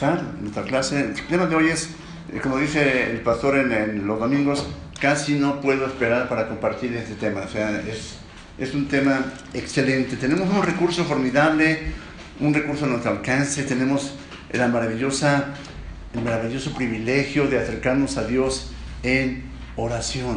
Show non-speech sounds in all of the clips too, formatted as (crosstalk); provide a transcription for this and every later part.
comenzar nuestra clase. El tema de hoy es, eh, como dice el pastor en, los domingos, casi no puedo esperar para compartir este tema. O sea, es, es un tema excelente. Tenemos un recurso formidable, un recurso a nuestro alcance. Tenemos la maravillosa, el maravilloso privilegio de acercarnos a Dios en oración.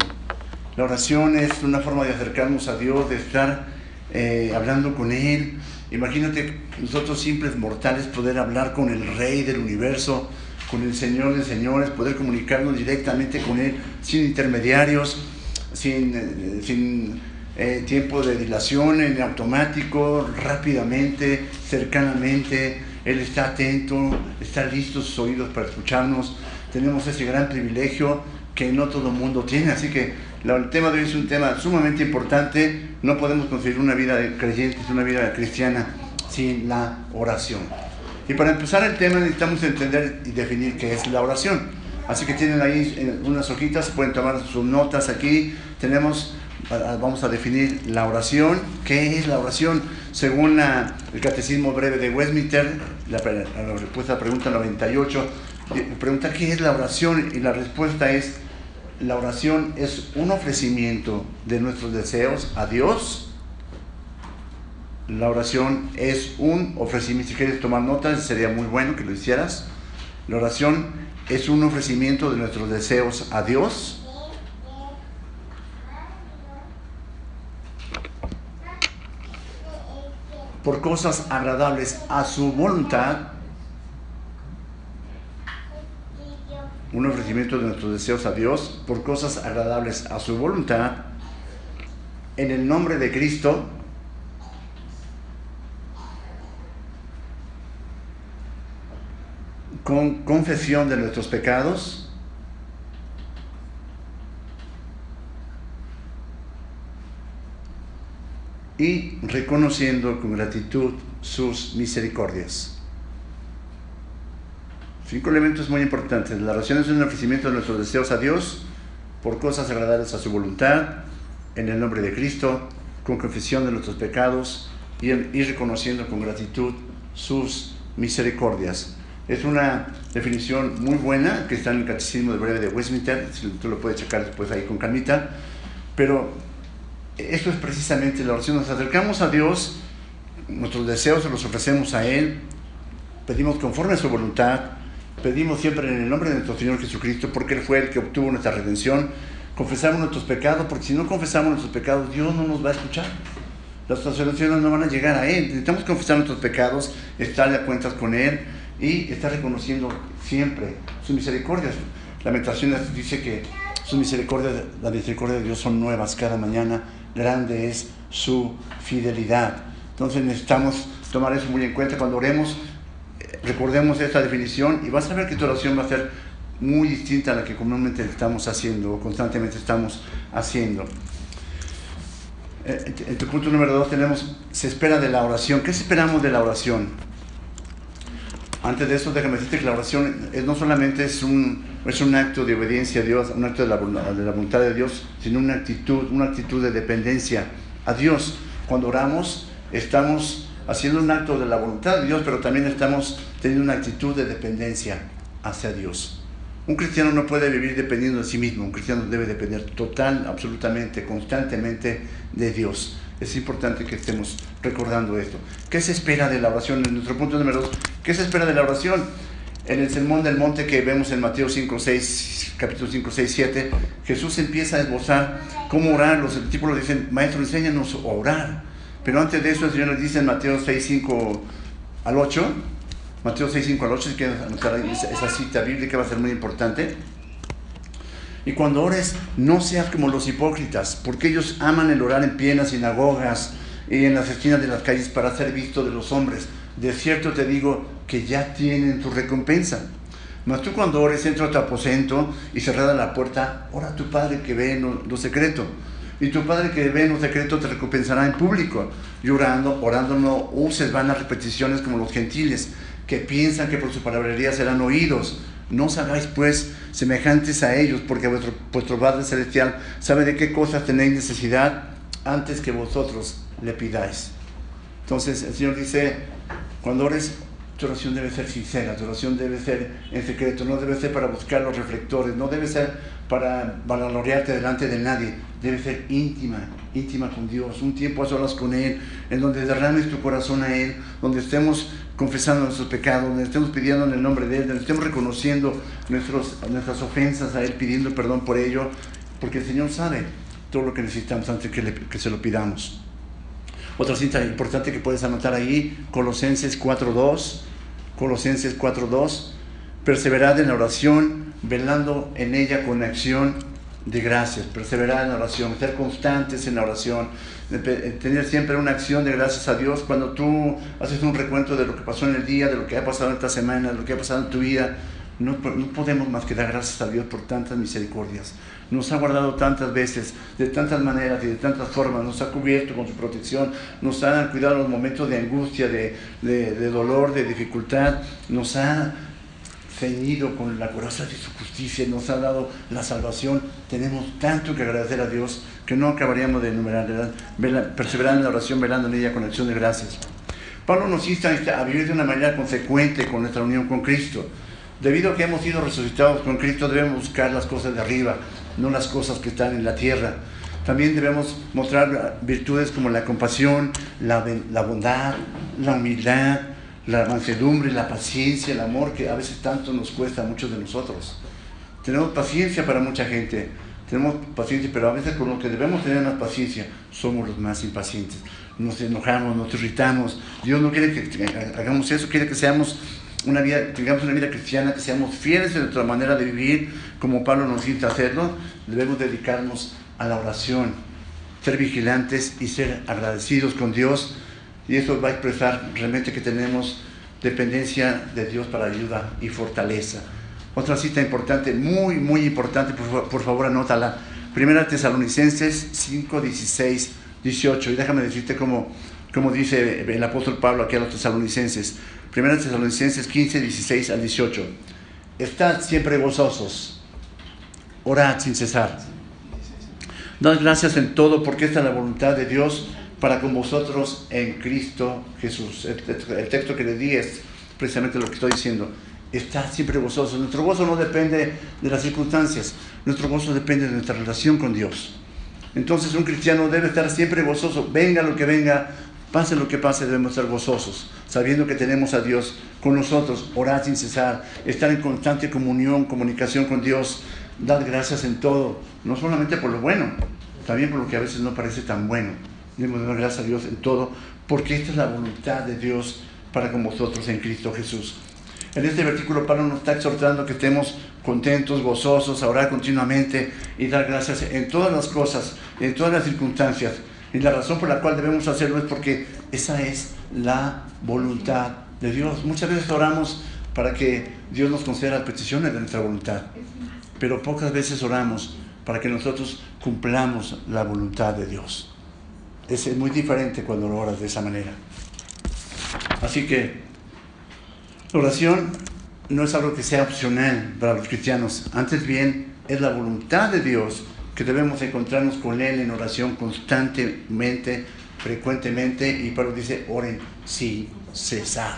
La oración es una forma de acercarnos a Dios, de estar eh, hablando con Él. Imagínate nosotros simples mortales poder hablar con el Rey del universo, con el Señor de señores, poder comunicarnos directamente con Él sin intermediarios, sin, eh, sin eh, tiempo de dilación, en automático, rápidamente, cercanamente. Él está atento, está listo sus oídos para escucharnos. Tenemos ese gran privilegio que no todo el mundo tiene. Así que el tema de hoy es un tema sumamente importante. No podemos conseguir una vida de creyentes, una vida cristiana sin la oración. Y para empezar el tema necesitamos entender y definir qué es la oración. Así que tienen ahí eh, unas hojitas, pueden tomar sus notas aquí. Tenemos, vamos a definir la oración. ¿Qué es la oración? Según el Catecismo Breve de Westminster, la, la respuesta a la pregunta 98, pregunta qué es la oración y la respuesta es la oración es un ofrecimiento de nuestros deseos a Dios. La oración es un ofrecimiento, si quieres tomar notas, sería muy bueno que lo hicieras. La oración es un ofrecimiento de nuestros deseos a Dios. por cosas agradables a su voluntad un ofrecimiento de nuestros deseos a Dios por cosas agradables a su voluntad, en el nombre de Cristo, con confesión de nuestros pecados, y reconociendo con gratitud sus misericordias. Cinco elementos muy importantes. La oración es un ofrecimiento de nuestros deseos a Dios por cosas agradables a su voluntad, en el nombre de Cristo, con confesión de nuestros pecados y, reconociendo con gratitud sus misericordias. Es una definición muy buena que está en el Catecismo de Breve de Westminster, tú lo puedes checar después ahí con calmita, pero esto es precisamente la oración. Nos acercamos a Dios, nuestros deseos se los ofrecemos a Él, pedimos conforme a su voluntad, Pedimos siempre en el nombre de nuestro Señor Jesucristo, porque Él fue el que obtuvo nuestra redención. Confesamos nuestros pecados, porque si no confesamos nuestros pecados, Dios no nos va a escuchar. Las oraciones no van a llegar a Él. Necesitamos confesar nuestros pecados, estar a cuentas con Él y estar reconociendo siempre su misericordia. Lamentaciones dice que su misericordia, la misericordia de Dios son nuevas cada mañana. Grande es su fidelidad. Entonces necesitamos tomar eso muy en cuenta cuando oremos recordemos esta definición y vas a ver que tu oración va a ser muy distinta a la que comúnmente estamos haciendo o constantemente estamos haciendo. Eh, en tu punto número dos tenemos, se espera de la oración. ¿Qué esperamos de la oración? Antes de eso, déjame decirte que la oración no solamente es un, es un acto de obediencia a Dios, un acto de la, de la voluntad de Dios, sino una actitud, una actitud de dependencia a Dios. Cuando oramos, estamos haciendo un acto de la voluntad de Dios, pero también estamos teniendo una actitud de dependencia hacia Dios. Un cristiano no puede vivir dependiendo de sí mismo, un cristiano debe depender total, absolutamente, constantemente de Dios. Es importante que estemos recordando esto. ¿Qué se espera de la oración? En nuestro punto número dos, ¿qué se espera de la oración? En el sermón del monte que vemos en Mateo 5, 6, capítulo 5, 6, 7, Jesús empieza a esbozar cómo orar. Los discípulos dicen, maestro, enséñanos a orar. Pero antes de eso el Señor nos dice en Mateo 6, 5 al 8, Mateo 6, 5 al 8, si quieren anotar esa cita bíblica va a ser muy importante. Y cuando ores, no seas como los hipócritas, porque ellos aman el orar en pie en las sinagogas y en las esquinas de las calles para ser visto de los hombres. De cierto te digo que ya tienen tu recompensa. Mas tú cuando ores, entra a tu aposento y cerrada la puerta, ora a tu Padre que ve en lo secreto y tu Padre que ve en un secreto te recompensará en público. Llorando, orando, no uses vanas repeticiones como los gentiles, que piensan que por su palabrería serán oídos. No os hagáis pues semejantes a ellos, porque vuestro, vuestro Padre Celestial sabe de qué cosas tenéis necesidad antes que vosotros le pidáis. Entonces el Señor dice, cuando ores, tu oración debe ser sincera, tu oración debe ser en secreto, no debe ser para buscar los reflectores, no debe ser para valorearte delante de nadie, debe ser íntima, íntima con Dios, un tiempo a solas con Él, en donde derrames tu corazón a Él, donde estemos confesando nuestros pecados, donde estemos pidiendo en el nombre de Él, donde estemos reconociendo nuestros, nuestras ofensas a Él, pidiendo perdón por ello, porque el Señor sabe todo lo que necesitamos antes que, que se lo pidamos. Otra cita importante que puedes anotar ahí, Colosenses 4.2, Colosenses 4.2, perseverad en la oración, velando en ella con acción de gracias, perseverar en la oración, ser constantes en la oración, tener siempre una acción de gracias a Dios cuando tú haces un recuento de lo que pasó en el día, de lo que ha pasado esta semana, de lo que ha pasado en tu vida. No, no podemos más que dar gracias a Dios por tantas misericordias. Nos ha guardado tantas veces, de tantas maneras y de tantas formas, nos ha cubierto con su protección, nos ha cuidado los momentos de angustia, de, de, dolor, de dificultad, nos ha ceñido con la coraza de su justicia, nos ha dado la salvación. Tenemos tanto que agradecer a Dios que no acabaríamos de enumerar, perseverar en la oración, velando en ella con acción de gracias. Pablo nos insta a vivir de una manera consecuente con nuestra unión con Cristo. Debido a que hemos sido resucitados con Cristo, debemos buscar las cosas de arriba, no las cosas que están en la tierra. También debemos mostrar virtudes como la compasión, la, bondad, la humildad, la mansedumbre, la paciencia, el amor que a veces tanto nos cuesta a muchos de nosotros. Tenemos paciencia para mucha gente, tenemos paciencia, pero a veces con lo que debemos tener más paciencia somos los más impacientes. Nos enojamos, nos irritamos. Dios no quiere que hagamos eso, quiere que seamos una vida, tengamos una vida cristiana, que seamos fieles en nuestra manera de vivir, como Pablo nos a hacerlo. Debemos dedicarnos a la oración, ser vigilantes y ser agradecidos con Dios y eso va a expresar realmente que tenemos dependencia de Dios para ayuda y fortaleza. Otra cita importante, muy, muy importante, por, favor anótala. Primera Tesalonicenses 5, 16, 18. Y déjame decirte cómo, cómo dice el apóstol Pablo aquí a los tesalonicenses. Primera Tesalonicenses 15, 16 al 18. Estad siempre gozosos, orad sin cesar. Dad gracias en todo porque esta es la voluntad de Dios para con vosotros en Cristo Jesús. El, texto que le di es precisamente lo que estoy diciendo. Está siempre gozoso. Nuestro gozo no depende de las circunstancias, nuestro gozo depende de nuestra relación con Dios. Entonces un cristiano debe estar siempre gozoso, venga lo que venga, pase lo que pase, debemos estar gozosos, sabiendo que tenemos a Dios con nosotros, orar sin cesar, estar en constante comunión, comunicación con Dios, dar gracias en todo, no solamente por lo bueno, también por lo que a veces no parece tan bueno. Debemos dar gracias a Dios en todo, porque esta es la voluntad de Dios para con vosotros en Cristo Jesús. En este versículo Pablo nos está exhortando que estemos contentos, gozosos, a orar continuamente y dar gracias en todas las cosas, en todas las circunstancias. Y la razón por la cual debemos hacerlo es porque esa es la voluntad de Dios. Muchas veces oramos para que Dios nos conceda las peticiones de nuestra voluntad, pero pocas veces oramos para que nosotros cumplamos la voluntad de Dios es muy diferente cuando lo oras de esa manera. Así que la oración no es algo que sea opcional para los cristianos, antes bien es la voluntad de Dios que debemos encontrarnos con Él en oración constantemente, frecuentemente, y Pablo dice, oren sin cesar.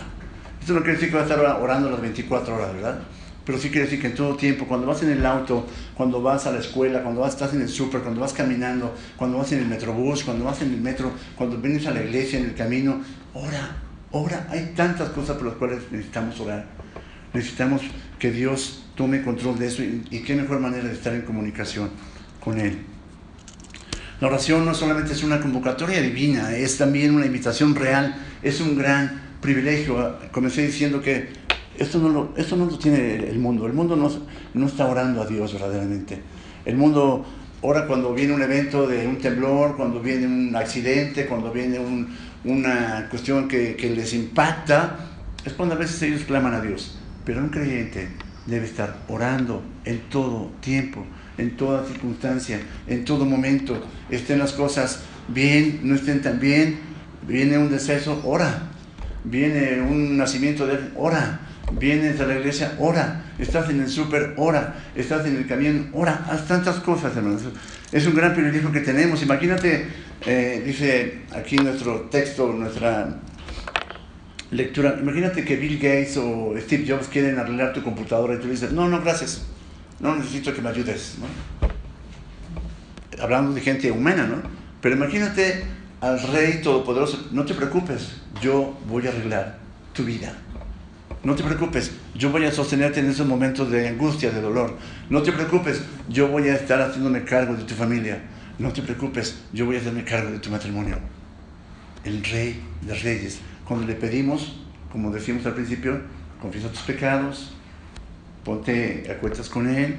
Esto no quiere decir que va a estar orando las 24 horas, ¿verdad? pero sí quiere decir que en todo tiempo, cuando vas en el auto, cuando vas a la escuela, cuando vas, estás en el súper, cuando vas caminando, cuando vas en el metrobús, cuando vas en el metro, cuando vienes a la iglesia, en el camino, ora, ora. Hay tantas cosas por las cuales necesitamos orar. Necesitamos que Dios tome control de eso y, y qué mejor manera de estar en comunicación con Él. La oración no solamente es una convocatoria divina, es también una invitación real, es un gran privilegio. Comencé diciendo que esto no lo, esto no lo tiene el mundo. El mundo no, no está orando a Dios verdaderamente. El mundo ora cuando viene un evento de un temblor, cuando viene un accidente, cuando viene una cuestión que, que, les impacta. Es cuando a veces ellos claman a Dios. Pero un creyente debe estar orando en todo tiempo, en toda circunstancia, en todo momento. Estén las cosas bien, no estén tan bien. Viene un deceso, ora. Viene un nacimiento de ora vienes a la iglesia, ora, estás en el súper, ora, estás en el camión, ora, haz tantas cosas, hermanos. Es un gran privilegio que tenemos. Imagínate, eh, dice aquí nuestro texto, nuestra lectura. Imagínate que Bill Gates o Steve Jobs quieren arreglar tu computadora y tú dices, no, no, gracias, no necesito que me ayudes. ¿no? Hablando de gente humana, ¿no? Pero imagínate al Rey Todopoderoso, no te preocupes, yo voy a arreglar tu vida. No te preocupes, yo voy a sostenerte en esos momentos de angustia, de dolor. No te preocupes, yo voy a estar haciéndome cargo de tu familia. No te preocupes, yo voy a hacerme cargo de tu matrimonio. El Rey de Reyes cuando le pedimos, como decimos al principio, confiesa tus pecados, ponte a cuentas con Él,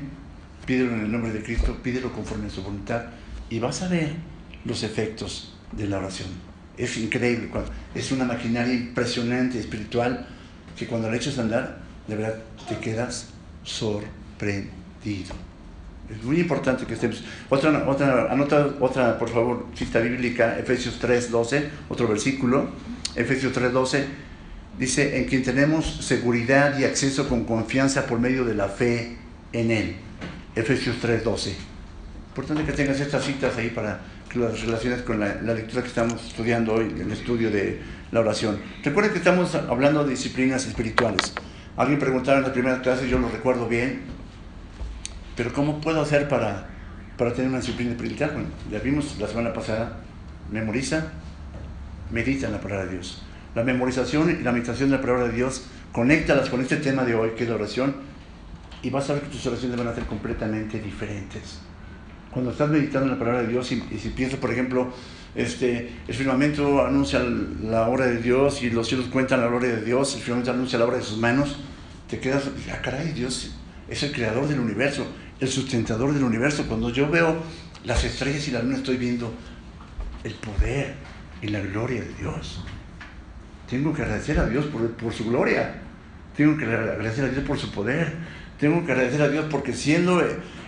pídelo en el nombre de Cristo, pídelo conforme a su voluntad y vas a ver los efectos de la oración. Es increíble, es una maquinaria impresionante, espiritual, que cuando la echas a andar, de verdad te quedas sorprendido. Es muy importante que estemos. Otra, otra, anota otra, por favor, cita bíblica, Efesios 3, 12, otro versículo. Efesios 3:12, dice, en quien tenemos seguridad y acceso con confianza por medio de la fe en Él. Efesios 3:12. Importante que tengas estas citas ahí para que las relaciones con la, lectura que estamos estudiando hoy, el estudio de la oración. Recuerden que estamos hablando de disciplinas espirituales. Alguien preguntaba en la primera clase, yo lo recuerdo bien, pero ¿cómo puedo hacer para, para tener una disciplina espiritual? Bueno, ya vimos la semana pasada, memoriza, medita en la palabra de Dios. La memorización y la meditación de la palabra de Dios, conéctalas con este tema de hoy, que es la oración, y vas a ver que tus oraciones van a ser completamente diferentes. Cuando estás meditando en la palabra de Dios y, si piensas, por ejemplo, este, el firmamento anuncia la obra de Dios y los cielos cuentan la gloria de Dios, el firmamento anuncia la obra de sus manos, te quedas, ah, caray, Dios es el creador del universo, el sustentador del universo. Cuando yo veo las estrellas y la luna, estoy viendo el poder, y la gloria de Dios. Tengo que agradecer a Dios por, su gloria. Tengo que agradecer a Dios por su poder. Tengo que agradecer a Dios porque siendo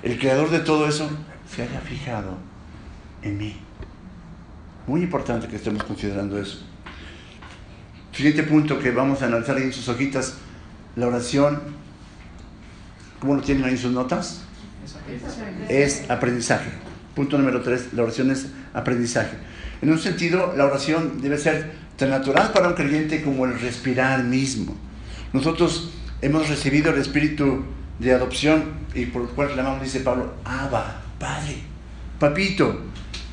el creador de todo eso, se haya fijado en mí. Muy importante que estemos considerando eso. Siguiente punto que vamos a analizar ahí en sus hojitas, la oración, ¿cómo lo tienen ahí en sus notas? Es aprendizaje. Punto número tres, la oración es aprendizaje. En un sentido, la oración debe ser tan natural para un creyente como el respirar mismo. Nosotros hemos recibido el espíritu de adopción y por lo cual clamamos, dice Pablo, Abba, Padre, Papito.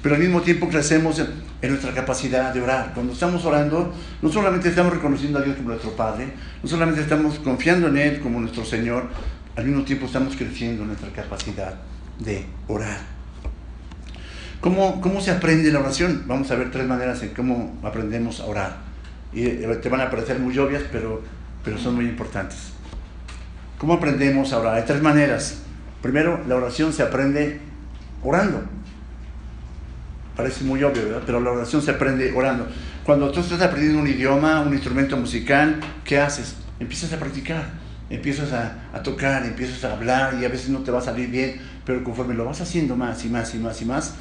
Pero al mismo tiempo crecemos en nuestra capacidad de orar. Cuando estamos orando, no solamente estamos reconociendo a Dios como nuestro Padre, no solamente estamos confiando en Él como nuestro Señor, al mismo tiempo estamos creciendo en nuestra capacidad de orar. ¿Cómo, ¿Cómo se aprende la oración? Vamos a ver tres maneras en cómo aprendemos a orar. Y eh, te van a parecer muy obvias, pero, pero son muy importantes. ¿Cómo aprendemos a orar? Hay tres maneras. Primero, la oración se aprende orando. Parece muy obvio, ¿verdad? Pero la oración se aprende orando. Cuando tú estás aprendiendo un idioma, un instrumento musical, ¿qué haces? Empiezas a practicar, empiezas a, a, tocar, empiezas a hablar y a veces no te va a salir bien, pero conforme lo vas haciendo más y más y más y más,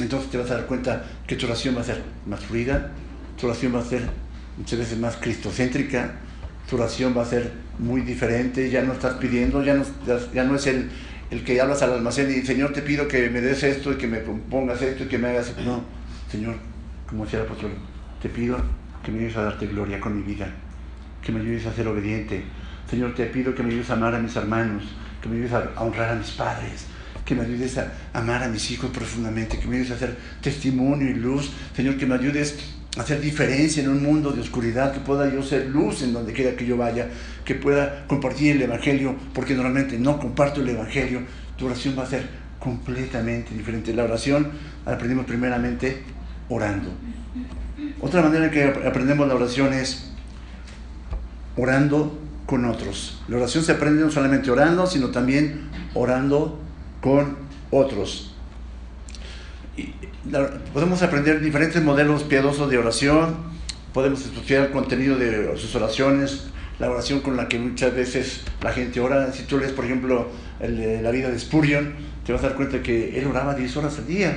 entonces te vas a dar cuenta que tu oración va a ser más fluida, tu oración va a ser muchas veces más cristocéntrica, tu oración va a ser muy diferente, ya no estás pidiendo, ya no, es el, el que hablas al almacén y Señor te pido que me des esto y que me pongas esto y que me hagas No, Señor, como decía el apóstol, te pido que me ayudes a darte gloria con mi vida, que me ayudes a ser obediente. Señor, te pido que me ayudes a amar a mis hermanos, que me ayudes a honrar a mis padres, que me ayudes a amar a mis hijos profundamente, que me ayudes a hacer testimonio y luz, Señor, que me ayudes a hacer diferencia en un mundo de oscuridad, que pueda yo ser luz en donde quiera que yo vaya, que pueda compartir el Evangelio, porque normalmente no comparto el Evangelio, tu oración va a ser completamente diferente. La oración la aprendimos primeramente orando. Otra manera que aprendemos la oración es orando con otros. La oración se aprende no solamente orando, sino también orando con otros. Y podemos aprender diferentes modelos piadosos de oración, podemos estudiar el contenido de sus oraciones, la oración con la que muchas veces la gente ora. Si tú lees, por ejemplo, la vida de Spurgeon, te vas a dar cuenta que él oraba 10 horas al día.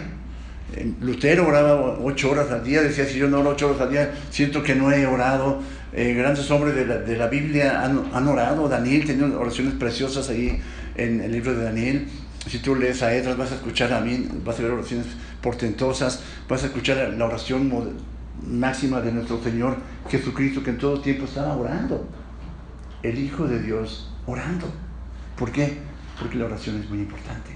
Lutero oraba 8 horas al día, decía, si yo no oro 8 horas al día, siento que no he orado. Eh, grandes hombres de la, de la Biblia han, han, orado, Daniel tenía oraciones preciosas ahí en el libro de Daniel. Si tú lees a Edras, vas a escuchar a mí, vas a ver oraciones portentosas, vas a escuchar la oración máxima de nuestro Señor Jesucristo, que en todo tiempo estaba orando. El Hijo de Dios orando. ¿Por qué? Porque la oración es muy importante.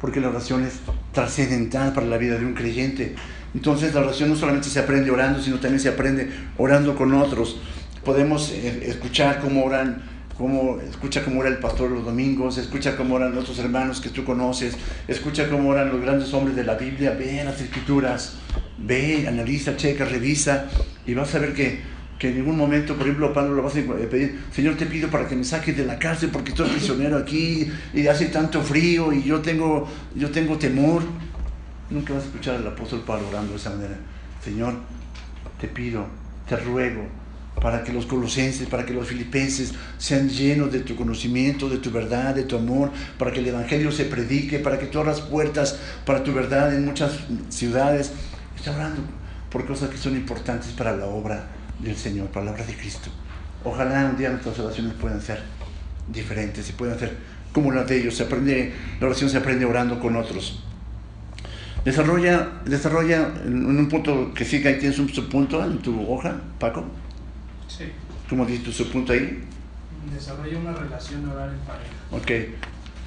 Porque la oración es trascendental para la vida de un creyente. Entonces la oración no solamente se aprende orando, sino también se aprende orando con otros. Podemos eh, escuchar cómo oran cómo, escucha cómo ora el pastor los domingos, escucha cómo oran otros hermanos que tú conoces, escucha cómo oran los grandes hombres de la Biblia, ve las escrituras, ve, analiza, checa, revisa y vas a ver que, que en ningún momento, por ejemplo, Pablo lo vas a pedir, Señor, te pido para que me saques de la cárcel porque estoy prisionero aquí y hace tanto frío y yo tengo, yo tengo temor. Nunca vas a escuchar al apóstol Pablo orando de esa manera. Señor, te pido, te ruego, para que los colosenses, para que los filipenses sean llenos de tu conocimiento, de tu verdad, de tu amor, para que el Evangelio se predique, para que tú abras puertas para tu verdad en muchas ciudades. Está hablando por cosas que son importantes para la obra del Señor, para la obra de Cristo. Ojalá un día nuestras oraciones puedan ser diferentes y puedan ser como las de ellos. Se aprende, la oración se aprende orando con otros. Desarrolla, desarrolla en un punto que siga, ahí tienes un punto en tu hoja, Paco. Sí. ¿Cómo dices su punto ahí? Desarrolla una relación de orar en pareja. Ok.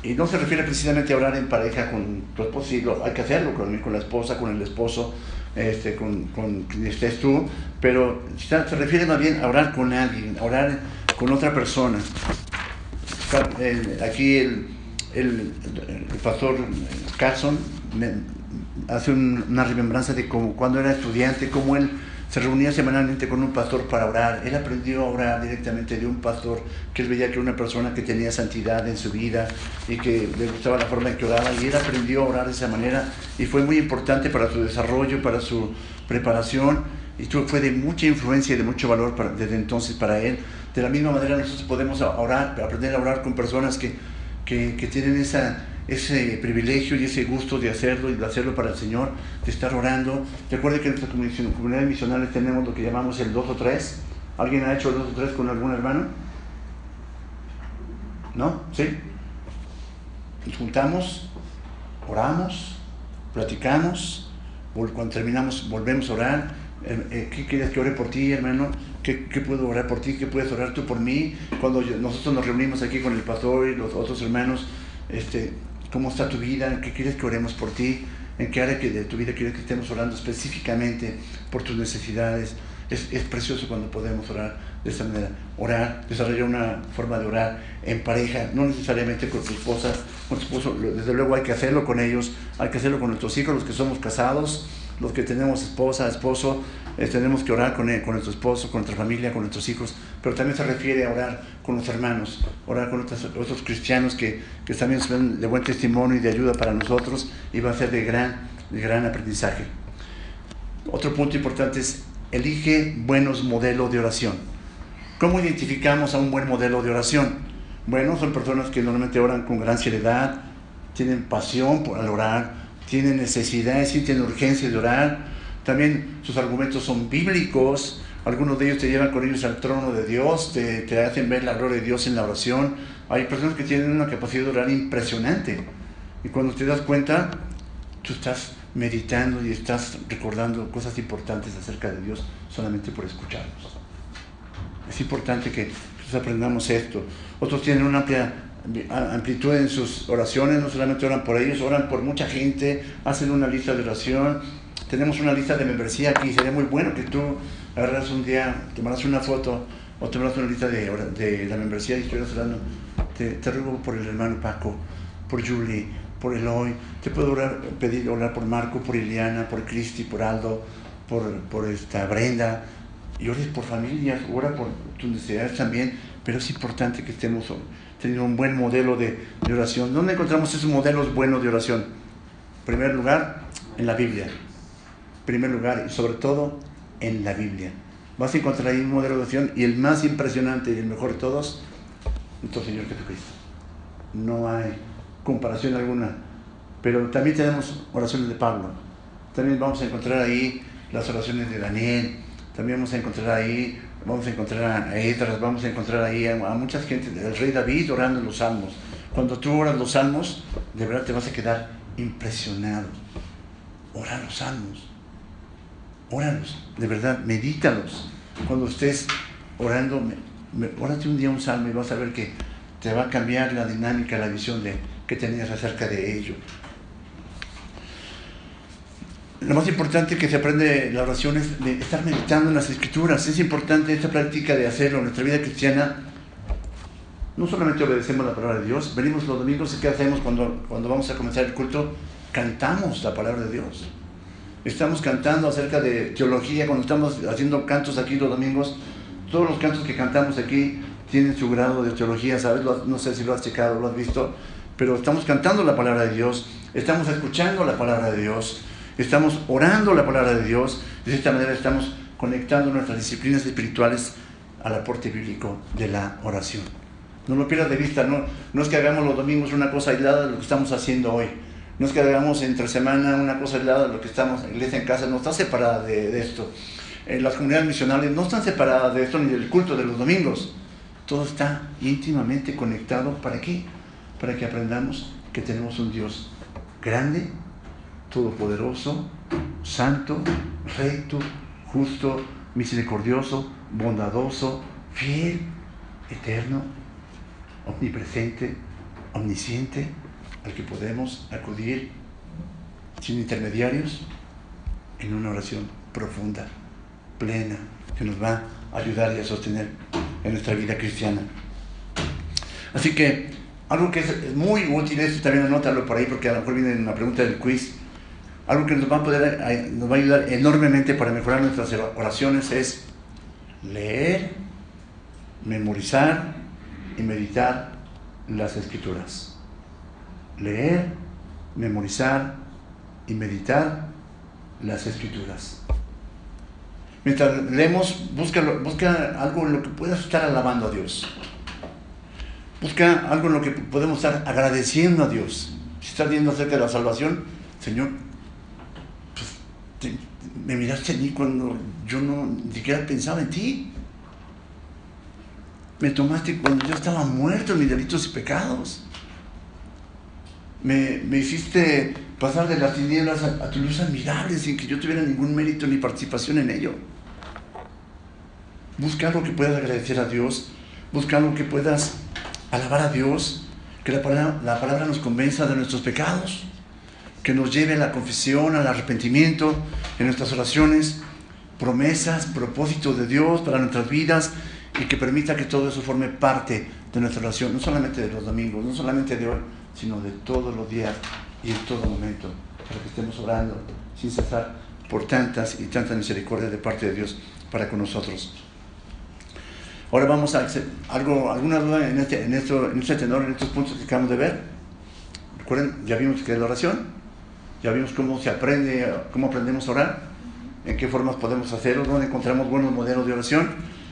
Y no se refiere precisamente a orar en pareja con tu esposo, sí, hay que hacerlo con, con la esposa, con el esposo, este, con, con quien estés tú, pero se refiere más bien a orar con alguien, a orar con otra persona. Aquí el, el, el pastor Carson hace una remembranza de cómo, cuando era estudiante, cómo él se reunía semanalmente con un pastor para orar. Él aprendió a orar directamente de un pastor que él veía que era una persona que tenía santidad en su vida y que le gustaba la forma en que oraba. Y él aprendió a orar de esa manera y fue muy importante para su desarrollo, para su preparación. Y fue de mucha influencia y de mucho valor desde entonces para él. De la misma manera nosotros podemos orar, aprender a orar con personas que, que, que tienen esa ese privilegio y ese gusto de hacerlo y de hacerlo para el Señor, de estar orando. Recuerde que en nuestra comunidad misionales tenemos lo que llamamos el 2 o 3. ¿Alguien ha hecho el 2 o 3 con algún hermano? ¿No? ¿Sí? Nos juntamos, oramos, platicamos, cuando terminamos volvemos a orar. Eh, eh, ¿Qué quieres que ore por ti, hermano? ¿Qué, ¿Qué, puedo orar por ti? ¿Qué puedes orar tú por mí? Cuando nosotros nos reunimos aquí con el pastor y los otros hermanos, este, cómo está tu vida, en qué quieres que oremos por ti, en qué área de tu vida quieres que estemos orando específicamente por tus necesidades. Es, es, precioso cuando podemos orar de esta manera. Orar, desarrollar una forma de orar en pareja, no necesariamente con tu esposa, con tu esposo. Desde luego hay que hacerlo con ellos, hay que hacerlo con nuestros hijos, los que somos casados, los que tenemos esposa, esposo, eh, tenemos que orar con, él, con nuestro esposo, con nuestra familia, con nuestros hijos, pero también se refiere a orar con los hermanos, orar con otros, otros cristianos que, que también son de buen testimonio y de ayuda para nosotros y va a ser de gran, de gran aprendizaje. Otro punto importante es elige buenos modelos de oración. ¿Cómo identificamos a un buen modelo de oración? Bueno, son personas que normalmente oran con gran seriedad, tienen pasión por orar, tienen necesidad, sienten urgencia de orar, también sus argumentos son bíblicos, algunos de ellos te llevan con ellos al trono de Dios, te, te, hacen ver la gloria de Dios en la oración. Hay personas que tienen una capacidad de orar impresionante. Y cuando te das cuenta, tú estás meditando y estás recordando cosas importantes acerca de Dios solamente por escucharlos. Es importante que aprendamos esto. Otros tienen una amplia amplitud en sus oraciones, no solamente oran por ellos, oran por mucha gente, hacen una lista de oración tenemos una lista de membresía aquí. Sería muy bueno que tú agarras un día, tomaras una foto o tomaras una lista de, de la membresía y estuvieras hablando. Te, te, ruego por el hermano Paco, por Julie, por Eloy. Te puedo orar, pedir orar por Marco, por Iliana, por Cristi, por Aldo, por, por esta Brenda. Y ores por familias, ora por tus necesidades también. Pero es importante que estemos teniendo un buen modelo de, de oración. ¿Dónde encontramos esos modelos buenos de oración? En primer lugar, en la Biblia primer lugar y sobre todo en la Biblia. Vas a encontrar ahí un modelo de oración y el más impresionante y el mejor de todos, nuestro Señor Jesucristo. No hay comparación alguna. Pero también tenemos oraciones de Pablo. También vamos a encontrar ahí las oraciones de Daniel. También vamos a encontrar ahí, vamos a encontrar a Edras, vamos a encontrar ahí a, a mucha gente, el rey David orando en los salmos. Cuando tú oras los salmos, de verdad te vas a quedar impresionado. Ora los salmos óralos, de verdad, medítalos. Cuando estés orando, órate un día un salmo y vas a ver que te va a cambiar la dinámica, la visión de, que tenías acerca de ello. Lo más importante que se aprende la oración es de estar meditando en las escrituras. Es importante esta práctica de hacerlo en nuestra vida cristiana. No solamente obedecemos la palabra de Dios, venimos los domingos y ¿qué hacemos cuando, cuando vamos a comenzar el culto? Cantamos la palabra de Dios. Estamos cantando acerca de teología, cuando estamos haciendo cantos aquí los domingos, todos los cantos que cantamos aquí tienen su grado de teología, ¿sabes? No sé si lo has checado, lo has visto, pero estamos cantando la palabra de Dios, estamos escuchando la palabra de Dios estamos orando la palabra de Dios, de esta manera estamos conectando nuestras disciplinas espirituales al aporte bíblico de la oración. No lo pierdas de vista, no, no es que hagamos los domingos una cosa aislada de lo que estamos haciendo hoy. No es que hagamos entre semana una cosa aislada de lo que estamos, en iglesia en casa, no está separada de, esto. En las comunidades misionales no están separadas de esto ni del culto de los domingos. Todo está íntimamente conectado. ¿Para qué? Para que aprendamos que tenemos un Dios grande, todopoderoso, santo, recto, justo, misericordioso, bondadoso, fiel, eterno, omnipresente, omnisciente, al que podemos acudir sin intermediarios en una oración profunda, plena, que nos va a ayudar y a sostener en nuestra vida cristiana. Así que algo que es muy útil, esto también anótalo por ahí porque a lo mejor viene una pregunta del quiz, algo que nos va a poder nos va a ayudar enormemente para mejorar nuestras oraciones es leer, memorizar y meditar las escrituras. Leer, memorizar y meditar las escrituras. Mientras leemos, busca, algo en lo que puedas estar alabando a Dios. Busca algo en lo que podemos estar agradeciendo a Dios. Si estás viendo acerca de la salvación, Señor, me miraste a mí cuando yo no ni siquiera pensaba en ti. Me tomaste cuando yo estaba muerto en mis delitos y pecados. Me, hiciste pasar de las tinieblas a, tu luz admirable sin que yo tuviera ningún mérito ni participación en ello. Busca algo que puedas agradecer a Dios. Busca algo que puedas alabar a Dios. Que la palabra, la palabra nos convenza de nuestros pecados que nos lleve a la confesión, al arrepentimiento en nuestras oraciones, promesas, propósitos de Dios para nuestras vidas y que permita que todo eso forme parte de nuestra oración, no solamente de los domingos, no solamente de hoy, sino de todos los días y en todo momento, para que estemos orando sin cesar por tantas y tantas misericordias de parte de Dios para con nosotros. Ahora vamos a hacer algo, alguna duda en este, en, esto, en este tenor, en estos puntos que acabamos de ver. Recuerden, ya vimos que es la oración, ya vimos cómo se aprende, cómo aprendemos a orar, en qué formas podemos hacerlo, dónde encontramos buenos modelos de oración.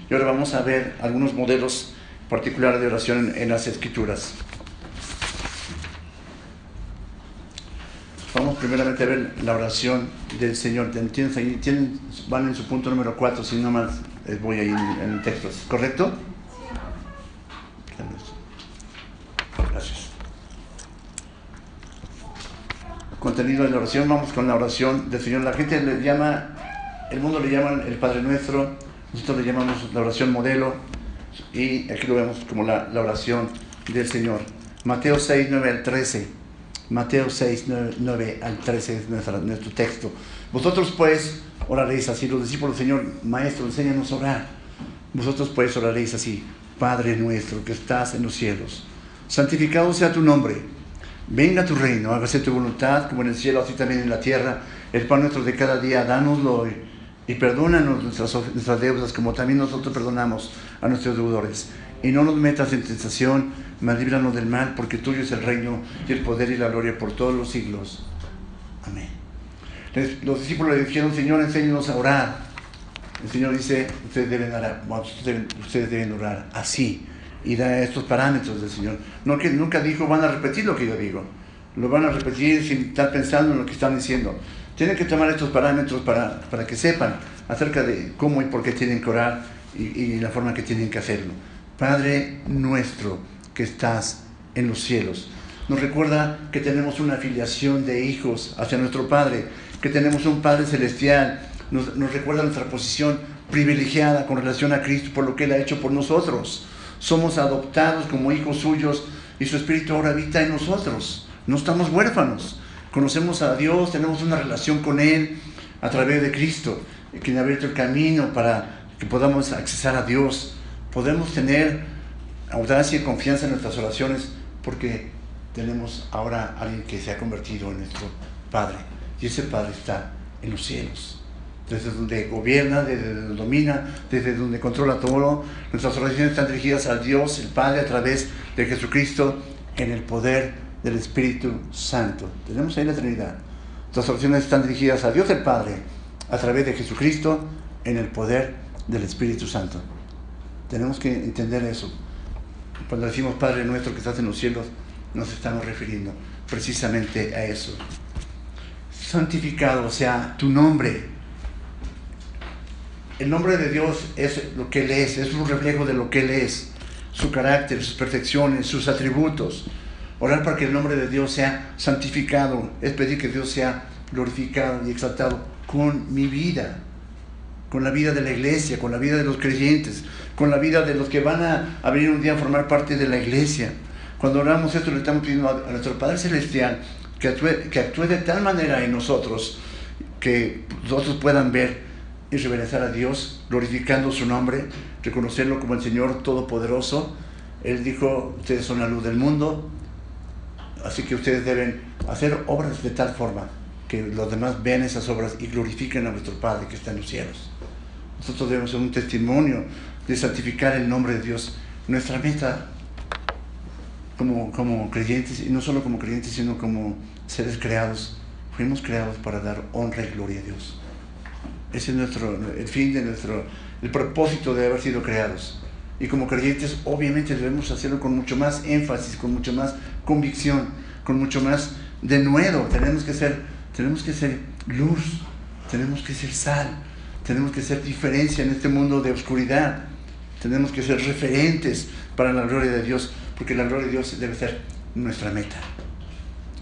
Y ahora vamos a ver algunos modelos particulares de oración en, las escrituras. Vamos primeramente a ver la oración del Señor. ¿Tienen, van en su punto número 4, si no más voy ahí en, en el texto. ¿Correcto? contenido de la oración, vamos con la oración del Señor. La gente le llama, el mundo le llama el Padre Nuestro, nosotros le llamamos la oración modelo y aquí lo vemos como la, oración del Señor. Mateo 6, 9 al 13. Mateo 6, 9, al 13 es nuestro texto. Vosotros pues oraréis así, los discípulos Señor, Maestro, enséñanos a orar. Vosotros pues oraréis así, Padre nuestro que estás en los cielos, santificado sea tu nombre Venga tu reino, hágase tu voluntad, como en el cielo, así también en la tierra. El pan nuestro de cada día, dánoslo hoy. Y perdónanos nuestras, nuestras deudas, como también nosotros perdonamos a nuestros deudores. Y no nos metas en tentación, mas líbranos del mal, porque tuyo es el reino y el poder y la gloria por todos los siglos. Amén. los discípulos le dijeron, Señor, enséñanos a orar. El Señor dice, ustedes deben orar, ustedes deben orar así y da estos parámetros del Señor. No que nunca dijo van a repetir lo que yo digo, lo van a repetir sin estar pensando en lo que están diciendo. Tienen que tomar estos parámetros para, para que sepan acerca de cómo y por qué tienen que orar y, y la forma que tienen que hacerlo. Padre nuestro que estás en los cielos. Nos recuerda que tenemos una afiliación de hijos hacia nuestro Padre, que tenemos un Padre celestial, nos, nos recuerda nuestra posición privilegiada con relación a Cristo por lo que Él ha hecho por nosotros. Somos adoptados como hijos suyos y su Espíritu ahora habita en nosotros. No estamos huérfanos. Conocemos a Dios, tenemos una relación con Él a través de Cristo, quien ha abierto el camino para que podamos accesar a Dios. Podemos tener audacia y confianza en nuestras oraciones porque tenemos ahora a alguien que se ha convertido en nuestro Padre. Y ese Padre está en los cielos desde donde gobierna, desde donde domina, desde donde controla todo. Nuestras oraciones están dirigidas al Dios, el Padre, a través de Jesucristo, en el poder del Espíritu Santo. Tenemos ahí la Trinidad. Nuestras oraciones están dirigidas a Dios el Padre, a través de Jesucristo, en el poder del Espíritu Santo. Tenemos que entender eso. Cuando decimos Padre nuestro que estás en los cielos, nos estamos refiriendo precisamente a eso. Santificado sea tu nombre el nombre de Dios es lo que Él es, es un reflejo de lo que Él es, su carácter, sus perfecciones, sus atributos. Orar para que el nombre de Dios sea santificado es pedir que Dios sea glorificado y exaltado con mi vida, con la vida de la iglesia, con la vida de los creyentes, con la vida de los que van a, venir un día a formar parte de la iglesia. Cuando oramos esto le estamos pidiendo a, nuestro Padre Celestial que actúe, que actúe de tal manera en nosotros que nosotros puedan ver y reverenciar a Dios, glorificando su nombre, reconocerlo como el Señor Todopoderoso. Él dijo, ustedes son la luz del mundo, así que ustedes deben hacer obras de tal forma que los demás vean esas obras y glorifiquen a nuestro Padre que está en los cielos. Nosotros debemos ser un testimonio de santificar el nombre de Dios. Nuestra meta como, como creyentes, y no solo como creyentes, sino como seres creados, fuimos creados para dar honra y gloria a Dios. Ese es nuestro, el fin de nuestro, el propósito de haber sido creados. Y como creyentes, obviamente debemos hacerlo con mucho más énfasis, con mucho más convicción, con mucho más denuedo. Tenemos que ser, tenemos que ser luz, tenemos que ser sal, tenemos que ser diferencia en este mundo de oscuridad. Tenemos que ser referentes para la gloria de Dios, porque la gloria de Dios debe ser nuestra meta.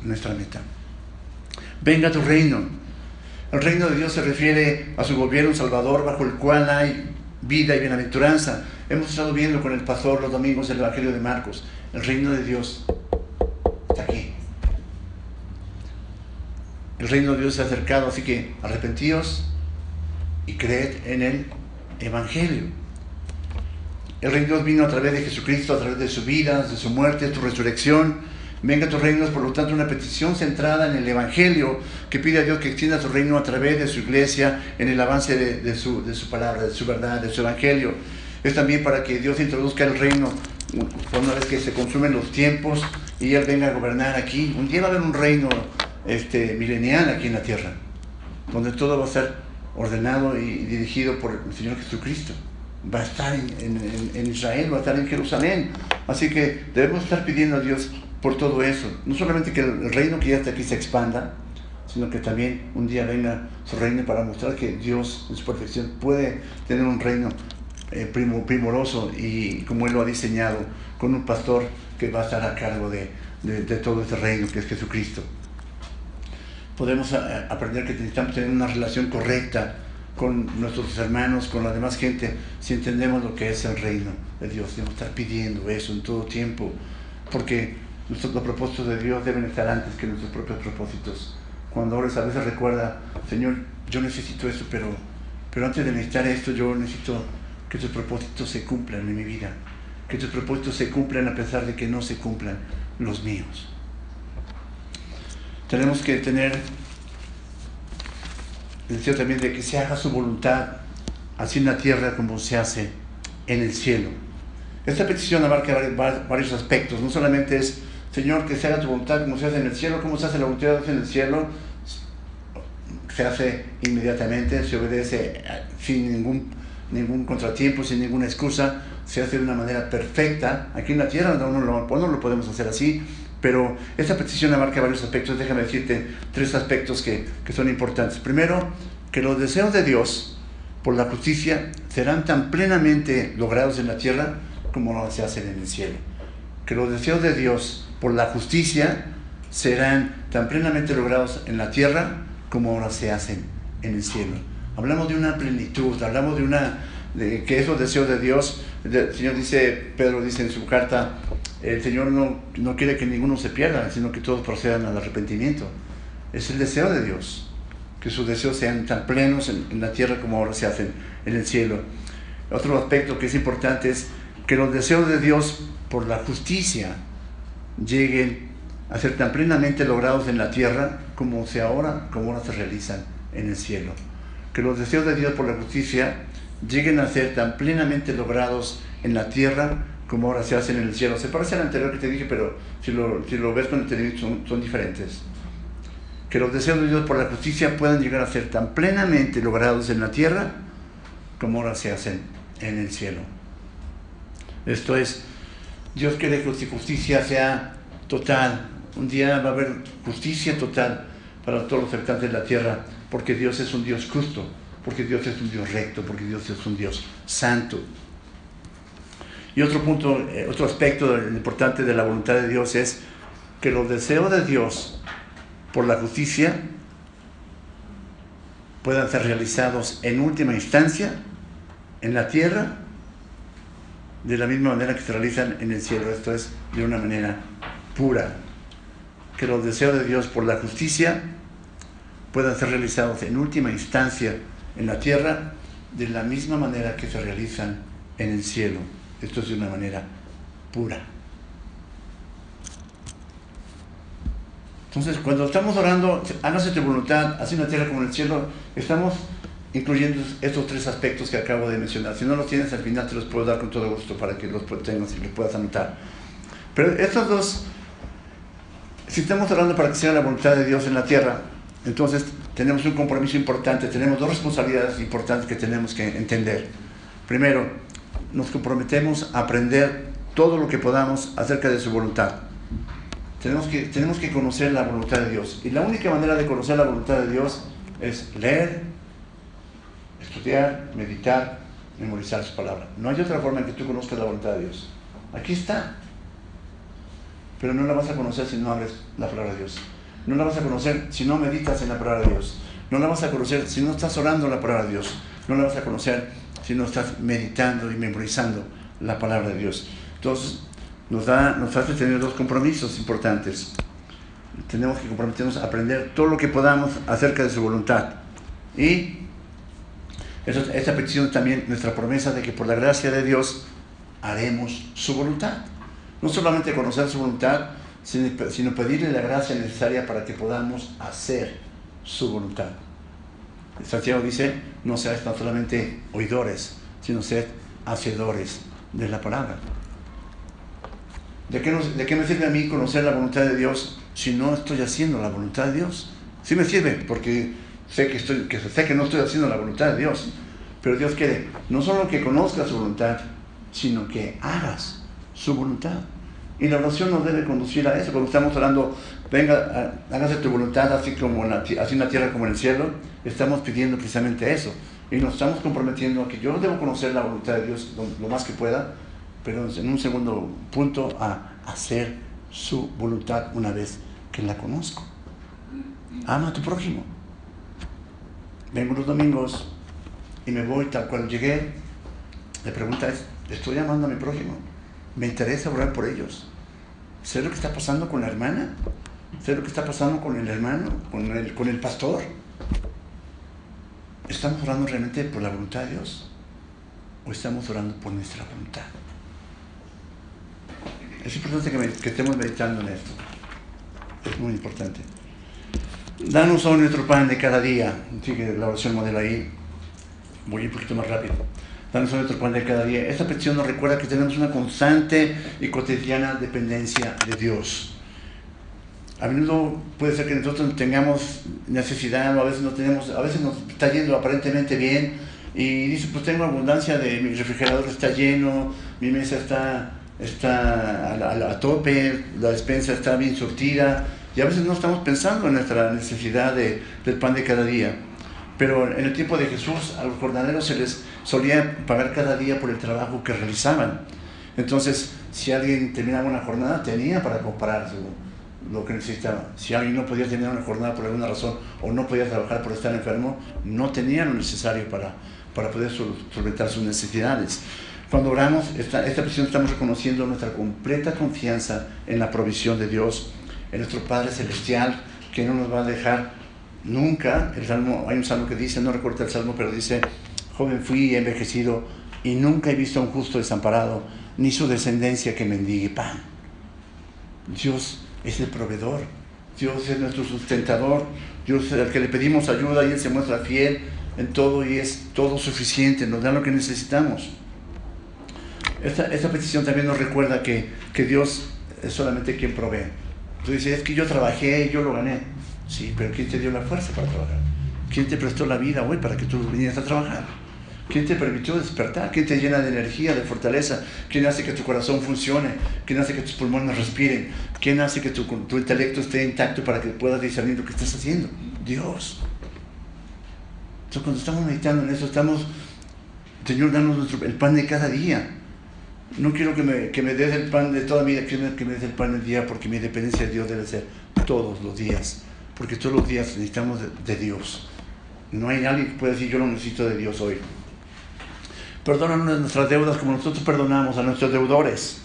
Nuestra meta. Venga tu reino el reino de Dios se refiere a su gobierno salvador bajo el cual hay vida y bienaventuranza. Hemos estado viendo con el pastor los domingos el Evangelio de Marcos. El reino de Dios está aquí. El reino de Dios se ha acercado, así que arrepentíos y creed en el Evangelio. El reino de Dios vino a través de Jesucristo, a través de su vida, de su muerte, de su resurrección Venga tu reino es por lo tanto una petición centrada en el Evangelio que pide a Dios que extienda su reino a través de su iglesia en el avance de, su, de su palabra, de su verdad, de su Evangelio. Es también para que Dios introduzca el reino una vez que se consumen los tiempos y Él venga a gobernar aquí. Un día va a haber un reino este, milenial aquí en la tierra, donde todo va a ser ordenado y dirigido por el Señor Jesucristo. Va a estar en, Israel, va a estar en Jerusalén. Así que debemos estar pidiendo a Dios por todo eso. No solamente que el reino que ya está aquí se expanda, sino que también un día venga su reino para mostrar que Dios en su perfección puede tener un reino eh, primoroso y como Él lo ha diseñado, con un pastor que va a estar a cargo de, todo este reino que es Jesucristo. Podemos eh, aprender que necesitamos tener una relación correcta con nuestros hermanos, con la demás gente, si entendemos lo que es el reino de Dios. Debemos estar pidiendo eso en todo tiempo, porque Nuestros, los propósitos de Dios deben estar antes que nuestros propios propósitos. Cuando ores a veces recuerda, Señor, yo necesito esto, pero, pero antes de necesitar esto, yo necesito que tus propósitos se cumplan en mi vida. Que tus propósitos se cumplan a pesar de que no se cumplan los míos. Tenemos que tener el deseo también de que se haga su voluntad, así en la tierra como se hace en el cielo. Esta petición abarca varios aspectos, no solamente es Señor, que se haga tu voluntad como se hace en el cielo. ¿Cómo se hace la voluntad en el cielo? Se hace inmediatamente, se obedece eh, sin ningún, ningún contratiempo, sin ninguna excusa. Se hace de una manera perfecta. Aquí en la tierra no, no, no lo podemos hacer así, pero esta petición abarca varios aspectos. Déjame decirte tres aspectos que, que son importantes. Primero, que los deseos de Dios por la justicia serán tan plenamente logrados en la tierra como se hacen en el cielo. Que los deseos de Dios por la justicia serán tan plenamente logrados en la tierra como ahora se hacen en el cielo. Hablamos de una plenitud, hablamos de una, que esos deseos de Dios, el Señor dice, Pedro dice en su carta, el Señor no, no quiere que ninguno se pierda, sino que todos procedan al arrepentimiento. Es el deseo de Dios, que sus deseos sean tan plenos en, en la tierra como ahora se hacen en el cielo. Otro aspecto que es importante es que los deseos de Dios por la justicia lleguen a ser tan plenamente logrados en la tierra como se ahora, como ahora se realizan en el cielo. Que los deseos de Dios por la justicia lleguen a ser tan plenamente logrados en la tierra como ahora se hacen en el cielo. Se parece al anterior que te dije, pero si lo, si lo ves con el televisor son, son diferentes. Que los deseos de Dios por la justicia puedan llegar a ser tan plenamente logrados en la tierra como ahora se hacen en el cielo. Esto es, Dios quiere que su justicia sea total. Un día va a haber justicia total para todos los habitantes de la tierra, porque Dios es un Dios justo, porque Dios es un Dios recto, porque Dios es un Dios santo. Y otro punto, eh, otro aspecto importante de la voluntad de Dios es que los deseos de Dios por la justicia puedan ser realizados en última instancia en la tierra de la misma manera que se realizan en el cielo, esto es, de una manera pura. Que los deseos de Dios por la justicia puedan ser realizados en última instancia en la tierra de la misma manera que se realizan en el cielo. Esto es de una manera pura. Entonces, cuando estamos orando, hágase tu voluntad, así en la tierra como en el cielo, estamos incluyendo estos tres aspectos que acabo de mencionar. Si no los tienes al final te los puedo dar con todo gusto para que los tengas y los puedas anotar. Pero estos dos, si estamos orando para que sea la voluntad de Dios en la tierra, entonces tenemos un compromiso importante, tenemos dos responsabilidades importantes que tenemos que entender. Primero, nos comprometemos a aprender todo lo que podamos acerca de su voluntad. Tenemos que, tenemos que conocer la voluntad de Dios. Y la única manera de conocer la voluntad de Dios es leer, estudiar, meditar, memorizar su palabra. No hay otra forma en que tú conozcas la voluntad de Dios. Aquí está. Pero no la vas a conocer si no abres la palabra de Dios. No la vas a conocer si no meditas en la palabra de Dios. No la vas a conocer si no estás orando la palabra de Dios. No la vas a conocer si no estás meditando y memorizando la palabra de Dios. Entonces, nos, da, nos hace tener dos compromisos importantes. Tenemos que comprometernos a aprender todo lo que podamos acerca de su voluntad. Y esta petición también nuestra promesa de que por la gracia de Dios haremos su voluntad. No solamente conocer su voluntad, sino pedirle la gracia necesaria para que podamos hacer su voluntad. Santiago dice, no seáis tan solamente oidores, sino sed hacedores de la palabra. ¿De qué, ¿De me sirve a mí conocer la voluntad de Dios si no estoy haciendo la voluntad de Dios? Sí me sirve, porque sé que, que sé que no estoy haciendo la voluntad de Dios. Pero Dios quiere no solo que conozcas su voluntad, sino que hagas su voluntad. Y la oración nos debe conducir a eso. Cuando estamos orando, venga, hágase tu voluntad, así, como en la, así en la tierra como en el cielo, estamos pidiendo precisamente eso. Y nos estamos comprometiendo a que yo debo conocer la voluntad de Dios lo, más que pueda, pero en un segundo punto a hacer su voluntad una vez que la conozco. Ama a tu prójimo. Vengo los domingos y me voy tal cual llegué. La pregunta es, ¿estoy amando a mi prójimo? ¿Me interesa orar por ellos? ¿Sé lo que está pasando con la hermana? ¿Sé lo que está pasando con el hermano? ¿Con el, con el pastor? ¿Estamos orando realmente por la voluntad de Dios? ¿O estamos orando por nuestra voluntad? Es importante que, estemos meditando en esto. Es muy importante. Danos hoy nuestro pan de cada día. Sigue la oración modelo ahí. Voy un poquito más rápido. Danos nuestro pan de cada día. Esta petición nos recuerda que tenemos una constante y cotidiana dependencia de Dios. A menudo puede ser que nosotros tengamos necesidad o a veces no tenemos, a veces nos está yendo aparentemente bien y dice, pues tengo abundancia de mi refrigerador está lleno, mi mesa está, está a, a, a tope, la despensa está bien surtida y a veces no estamos pensando en nuestra necesidad de, del pan de cada día. Pero en el tiempo de Jesús a los jornaleros se les solía pagar cada día por el trabajo que realizaban. Entonces, si alguien terminaba una jornada, tenía para comprar lo que necesitaba. Si alguien no podía tener una jornada por alguna razón o no podía trabajar por estar enfermo, no tenía lo necesario para, para poder solventar sus necesidades. Cuando oramos, esta, esta petición estamos reconociendo nuestra completa confianza en la provisión de Dios, en nuestro Padre Celestial, que no nos va a dejar nunca. El salmo, hay un salmo que dice, no recuerdo el salmo, pero dice, joven fui envejecido y nunca he visto a un justo desamparado, ni su descendencia que mendigue pan. Dios es el proveedor, Dios es nuestro sustentador, Dios es el que le pedimos ayuda y Él se muestra fiel en todo y es todo suficiente, nos da lo que necesitamos. Esta, petición también nos recuerda que, que Dios es solamente quien provee. Tú dices, es que yo trabajé y yo lo gané. Sí, pero ¿quién te dio la fuerza para trabajar? ¿Quién te prestó la vida hoy para que tú vinieras a trabajar? ¿Quién te permitió despertar? ¿Quién te llena de energía, de fortaleza? ¿Quién hace que tu corazón funcione? ¿Quién hace que tus pulmones respiren? ¿Quién hace que tu, tu intelecto esté intacto para que puedas discernir lo que estás haciendo? Dios. Entonces cuando estamos meditando en eso, estamos, Señor, danos el pan de cada día. No quiero que me, que me des el pan de toda mi vida, quiero que me des el pan del día porque mi dependencia de Dios debe ser todos los días. Porque todos los días necesitamos de, de Dios. No hay nadie que pueda decir yo lo necesito de Dios hoy. Perdónanos nuestras deudas como nosotros perdonamos a nuestros deudores.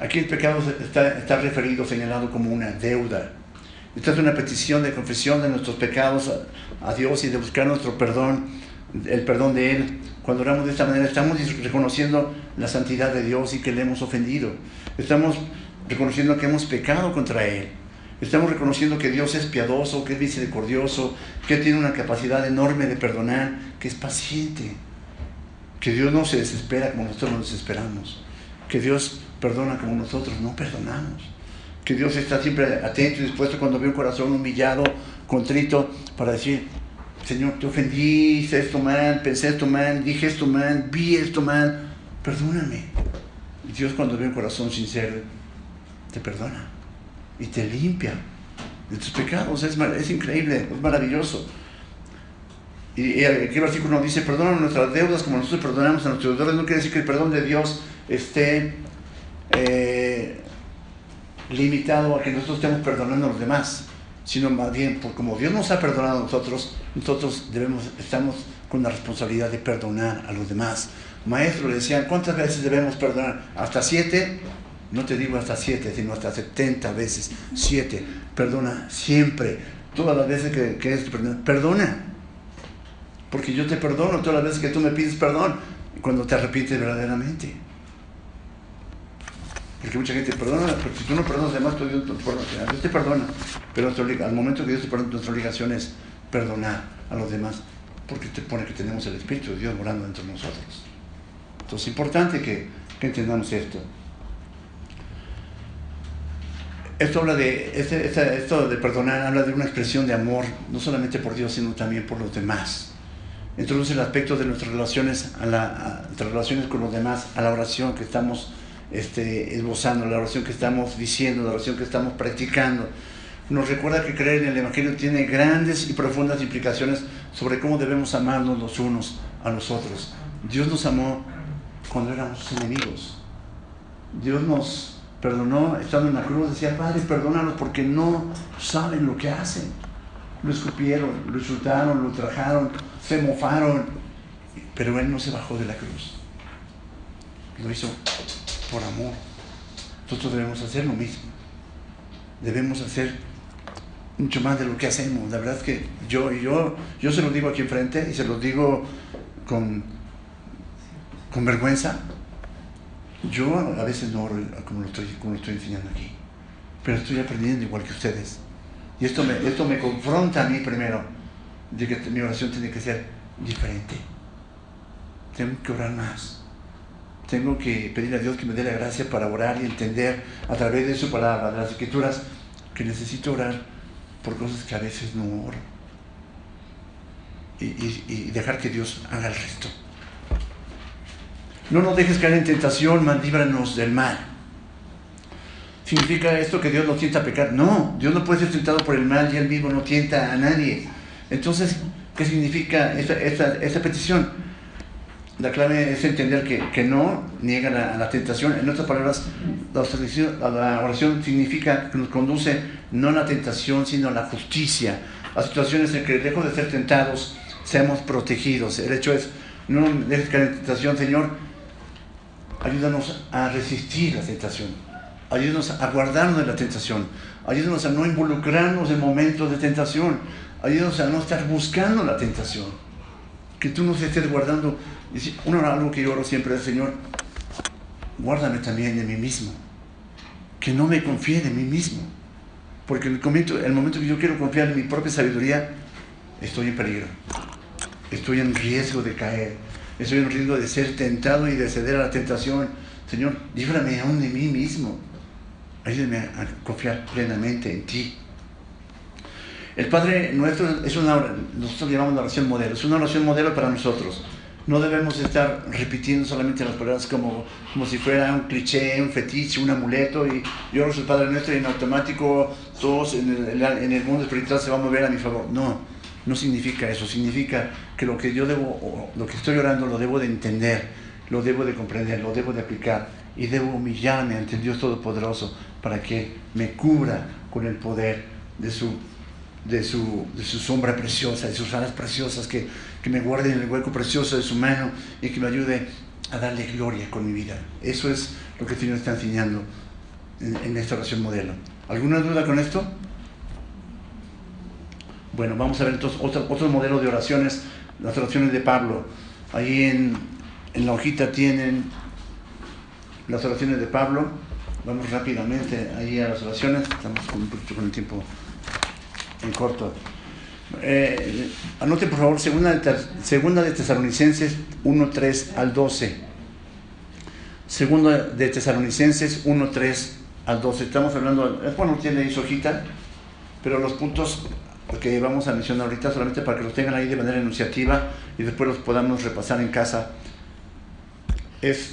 Aquí el pecado está, está referido, señalado como una deuda. Esta es una petición de confesión de nuestros pecados a, a Dios y de buscar nuestro perdón, el perdón de Él. Cuando oramos de esta manera estamos reconociendo la santidad de Dios y que le hemos ofendido. Estamos reconociendo que hemos pecado contra Él. Estamos reconociendo que Dios es piadoso, que es misericordioso, que tiene una capacidad enorme de perdonar, que es paciente que Dios no se desespera como nosotros nos desesperamos, que Dios perdona como nosotros no perdonamos, que Dios está siempre atento y dispuesto cuando ve un corazón humillado, contrito, para decir, Señor, te ofendí, hice esto mal, pensé esto mal, dije esto mal, vi esto mal, perdóname. Y Dios cuando ve un corazón sincero, te perdona y te limpia de tus pecados, es, es increíble, es maravilloso. Y, aquí el versículo nos dice, perdona nuestras deudas como nosotros perdonamos a nuestros deudores. No quiere decir que el perdón de Dios esté eh, limitado a que nosotros estemos perdonando a los demás, sino más bien, por como Dios nos ha perdonado a nosotros, nosotros debemos, estamos con la responsabilidad de perdonar a los demás. Maestro le decían, ¿cuántas veces debemos perdonar? ¿Hasta siete? No te digo hasta siete, sino hasta setenta veces. Siete. Perdona siempre. Todas las veces que, que es perdona. Perdona porque yo te perdono todas las veces que tú me pides perdón, cuando te arrepientes verdaderamente. Porque mucha gente perdona, pero si tú no perdonas, además tú, Dios, Dios te perdona. Pero al momento que Dios te perdona, nuestra obligación es perdonar a los demás, porque te pone que tenemos el Espíritu de Dios morando dentro de nosotros. Entonces es importante que, que entendamos esto. Esto habla de, este, esto de perdonar habla de una expresión de amor, no solamente por Dios, sino también por los demás introduce el aspecto de nuestras relaciones, a la, relaciones con los demás, a la oración que estamos este, esbozando, la oración que estamos diciendo, la oración que estamos practicando. Nos recuerda que creer en el Evangelio tiene grandes y profundas implicaciones sobre cómo debemos amarnos los unos a los otros. Dios nos amó cuando éramos enemigos. Dios nos perdonó estando en la cruz. Decía, Padre, perdónalos porque no saben lo que hacen. Lo escupieron, lo insultaron, lo trajaron, se mofaron, pero Él no se bajó de la cruz. Lo hizo por amor. Nosotros debemos hacer lo mismo. Debemos hacer mucho más de lo que hacemos. La verdad es que yo, yo, yo se lo digo aquí enfrente y se lo digo con, con vergüenza. Yo a veces no como lo, estoy, como lo estoy enseñando aquí, pero estoy aprendiendo igual que ustedes. Y esto me, esto me confronta a mí primero de que mi oración tiene que ser diferente. Tengo que orar más. Tengo que pedir a Dios que me dé la gracia para orar y entender a través de su palabra, de las escrituras, que necesito orar por cosas que a veces no oro. Y, dejar que Dios haga el resto. No nos dejes caer en tentación, mas líbranos del mal. ¿Significa esto que Dios no tienta a pecar? No, Dios no puede ser tentado por el mal y él mismo no tienta a nadie. Entonces, ¿qué significa esta, petición? La clave es entender que, que no niega la, la, tentación. En otras palabras, la oración, la significa que nos conduce no a la tentación, sino a la justicia, a situaciones en que lejos de ser tentados, seamos protegidos. El hecho es, no dejes caer en tentación, Señor, ayúdanos a resistir la tentación, ayúdanos a guardarnos de la tentación, ayúdanos a no involucrarnos en momentos de tentación, ayúdanos a no estar buscando la tentación, que tú nos estés guardando. Uno, algo que yo oro siempre es, Señor, guárdame también de mí mismo, que no me confíe de mí mismo, porque el momento, el momento que yo quiero confiar en mi propia sabiduría, estoy en peligro, estoy en riesgo de caer, estoy en riesgo de ser tentado y de ceder a la tentación. Señor, líbrame aún de mí mismo. Ayúdame a confiar plenamente en ti. El Padre nuestro es una, nosotros llamamos la oración modelo, es una oración modelo para nosotros. No debemos estar repitiendo solamente las palabras como, como si fuera un cliché, un fetiche, un amuleto y yo oro el Padre nuestro y en automático todos en el, en el mundo espiritual se van a mover a mi favor. No, no significa eso, significa que lo que yo debo, lo que estoy orando lo debo de entender, lo debo de comprender, lo debo de aplicar y debo humillarme ante Dios Todopoderoso para que me cubra con el poder de su, de su, de su sombra preciosa, de sus alas preciosas, que, que me guarde en el hueco precioso de su mano y que me ayude a darle gloria con mi vida. Eso es lo que el Señor está enseñando en, esta oración modelo. ¿Alguna duda con esto? Bueno, vamos a ver entonces otro, otro modelo de oraciones, las oraciones de Pablo. Ahí en, en la hojita tienen las oraciones de Pablo. Vamos rápidamente ahí a las oraciones. Estamos con, con el tiempo en corto. Eh, anote por favor, segunda de, segunda de Tesalonicenses 1, 3 al 12. Segunda de Tesalonicenses 1, 3 al 12. Estamos hablando, bueno, tiene ahí su hojita, pero los puntos que vamos a mencionar ahorita solamente para que los tengan ahí de manera enunciativa y después los podamos repasar en casa. Es,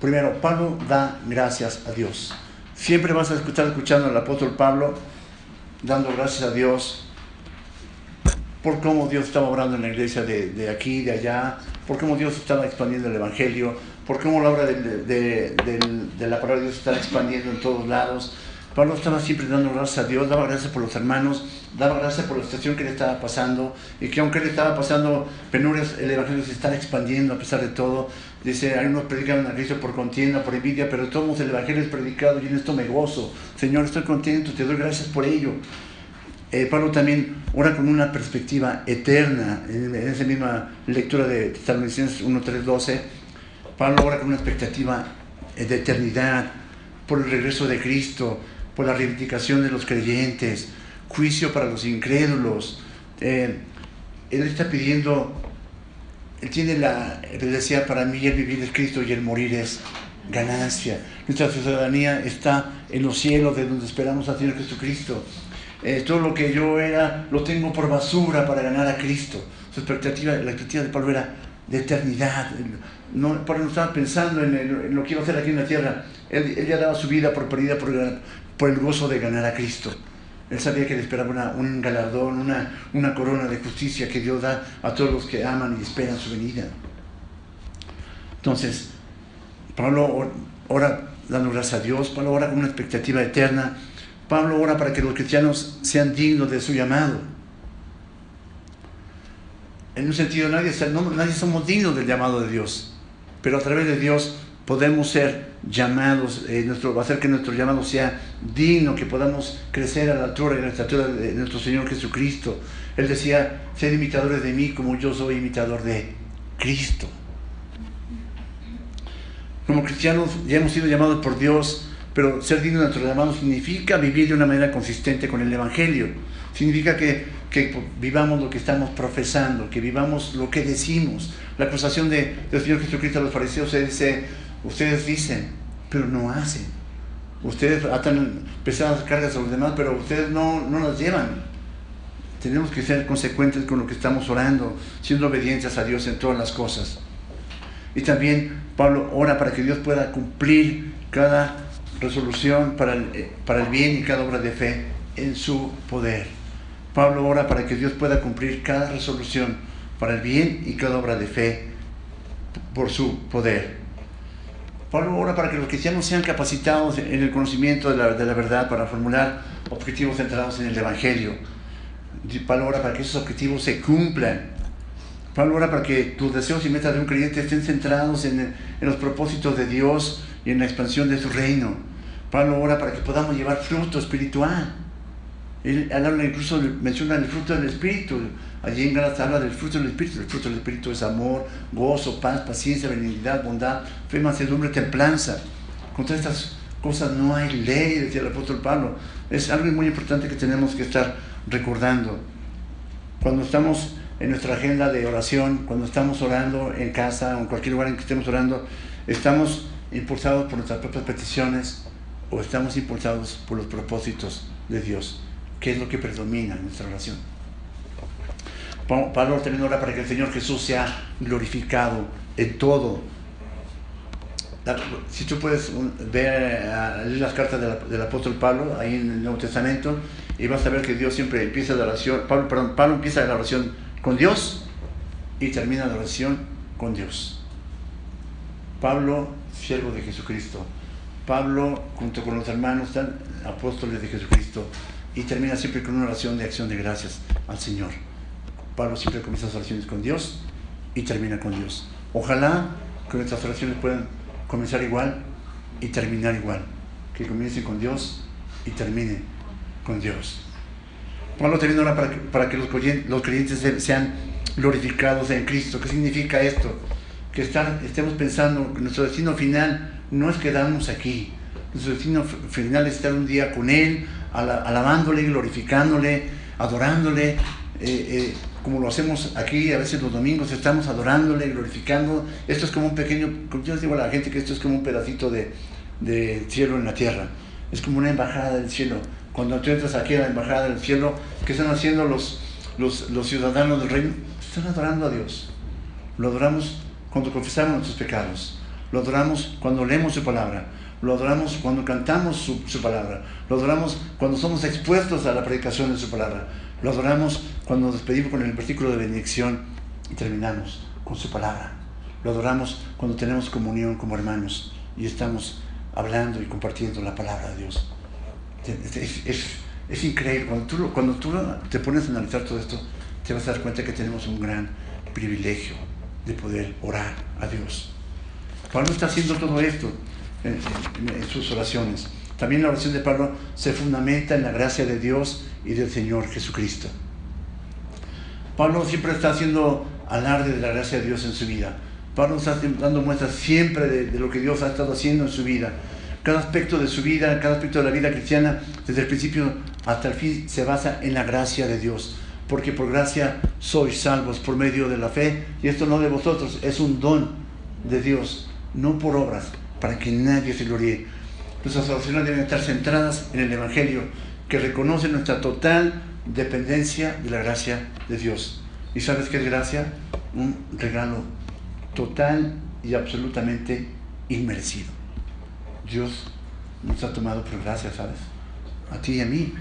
primero, Pablo da gracias a Dios. Siempre vas a escuchar escuchando al apóstol Pablo dando gracias a Dios por cómo Dios estaba obrando en la iglesia de, de aquí, de allá, por cómo Dios estaba expandiendo el Evangelio, por cómo la obra de, de, de la palabra de Dios está expandiendo en todos lados. Pablo estaba siempre dando gracias a Dios, daba gracias por los hermanos, daba gracias por la situación que le estaba pasando y que aunque le estaba pasando penurias, el Evangelio se está expandiendo a pesar de todo. Dice, hay unos predican a Cristo por contienda, por envidia, pero todos el Evangelio es predicado y en esto me gozo. Señor, estoy contento, te doy gracias por ello. Eh, Pablo también ora con una perspectiva eterna, en, esa misma lectura de Tesalonicenses 1, 3, 12, Pablo ora con una expectativa de eternidad, por el regreso de Cristo, por la reivindicación de los creyentes, juicio para los incrédulos. Eh, él está pidiendo, él tiene la, él decía, para mí el vivir es Cristo y el morir es ganancia. Nuestra ciudadanía está en los cielos, de donde esperamos al Señor Jesucristo. Eh, todo lo que yo era lo tengo por basura para ganar a Cristo. Su expectativa, la expectativa de Pablo era de eternidad. No, Pablo no estaba pensando en, el, en, lo que iba a hacer aquí en la tierra. Él, él ya daba su vida por perdida por, por, el gozo de ganar a Cristo. Él sabía que le esperaba una, un galardón, una, una corona de justicia que Dios da a todos los que aman y esperan su venida. Entonces, Pablo ora dando gracias a Dios, Pablo ora con una expectativa eterna, Pablo ora para que los cristianos sean dignos de su llamado. En un sentido, nadie, nadie somos dignos del llamado de Dios, pero a través de Dios podemos ser llamados, eh, nuestro, hacer que nuestro llamado sea digno, que podamos crecer a la altura y a la estatura de nuestro Señor Jesucristo. Él decía, sed imitadores de mí como yo soy imitador de Cristo. Como cristianos ya hemos sido llamados por Dios, pero ser digno de nuestro llamado significa vivir de una manera consistente con el Evangelio. Significa que, que vivamos lo que estamos profesando, que vivamos lo que decimos. La acusación de, del Señor Jesucristo a los fariseos se dice, ustedes dicen, pero no hacen. Ustedes atan pesadas cargas a los demás, pero ustedes no, no las llevan. Tenemos que ser consecuentes con lo que estamos orando, siendo obedientes a Dios en todas las cosas. Y también Pablo ora para que Dios pueda cumplir cada resolución para el, para el bien y cada obra de fe en su poder. Pablo ora para que Dios pueda cumplir cada resolución para el bien y cada obra de fe por su poder. Pablo ora para que los cristianos sean capacitados en el conocimiento de la, de la verdad para formular objetivos centrados en el Evangelio. Pablo ora para que esos objetivos se cumplan. Pablo ora para que tus deseos y metas de un creyente estén centrados en, en los propósitos de Dios y en la expansión de su reino. Pablo ora para que podamos llevar fruto espiritual. Él, habla incluso, menciona el fruto del Espíritu. Allí en Gálatas habla del fruto del Espíritu. El fruto del Espíritu es amor, gozo, paz, paciencia, benignidad, bondad, fe, mansedumbre, templanza. Contra estas cosas no hay ley, decía el apóstol Pablo. Es algo muy importante que tenemos que estar recordando. Cuando estamos en nuestra agenda de oración, cuando estamos orando en casa o en cualquier lugar en que estemos orando, estamos impulsados por nuestras propias peticiones o estamos impulsados por los propósitos de Dios. ¿Qué es lo que predomina en nuestra oración? Pablo ora para que el Señor Jesús sea glorificado en todo. Si tú puedes ver leer las cartas del apóstol Pablo ahí en el Nuevo Testamento y vas a ver que Dios siempre empieza la oración, Pablo, perdón, Pablo empieza la oración con Dios y termina la oración con Dios. Pablo, siervo de Jesucristo. Pablo, junto con los hermanos, están apóstoles de Jesucristo y termina siempre con una oración de acción de gracias al Señor. Pablo siempre comienza sus oraciones con Dios y termina con Dios. Ojalá que nuestras oraciones puedan comenzar igual y terminar igual. Que comiencen con Dios y terminen con Dios. Pablo también ora para que, para que los, los creyentes sean glorificados en Cristo. ¿Qué significa esto? Que estar, estemos pensando que nuestro destino final no es quedarnos aquí. Nuestro destino final es estar un día con Él, alabándole, glorificándole, adorándole, eh, eh, como lo hacemos aquí a veces los domingos, estamos adorándole, glorificando. Esto es como un pequeño, yo les digo a la gente que esto es como un pedacito de, cielo en la tierra, es como una embajada del cielo. Cuando tú entras aquí a la embajada del cielo, ¿qué están haciendo los ciudadanos del reino? Están adorando a Dios. Lo adoramos cuando confesamos nuestros pecados. Lo adoramos cuando leemos su palabra. Lo adoramos cuando cantamos su, palabra. Lo adoramos cuando somos expuestos a la predicación de su palabra. Lo adoramos cuando nos despedimos con el versículo de bendición y terminamos con su palabra. Lo adoramos cuando tenemos comunión como hermanos y estamos hablando y compartiendo la palabra de Dios. Es, increíble. Cuando tú, cuando tú te pones a analizar todo esto, te vas a dar cuenta que tenemos un gran privilegio de poder orar a Dios. Pablo está haciendo todo esto en, sus oraciones. También la oración de Pablo se fundamenta en la gracia de Dios y del Señor Jesucristo. Pablo siempre está haciendo alarde de la gracia de Dios en su vida. Pablo está dando muestras siempre de, lo que Dios ha estado haciendo en su vida. Cada aspecto de su vida, cada aspecto de la vida cristiana, desde el principio hasta el fin, se basa en la gracia de Dios. Porque por gracia sois salvos por medio de la fe. Y esto no de vosotros, es un don de Dios, no por obras, para que nadie se gloríe. Nuestras oraciones deben estar centradas en el Evangelio, que reconoce nuestra total dependencia de la gracia de Dios. ¿Y sabes qué es gracia? Un regalo total y absolutamente inmerecido. Dios nos ha tomado por gracia, ¿sabes? A ti y a mí.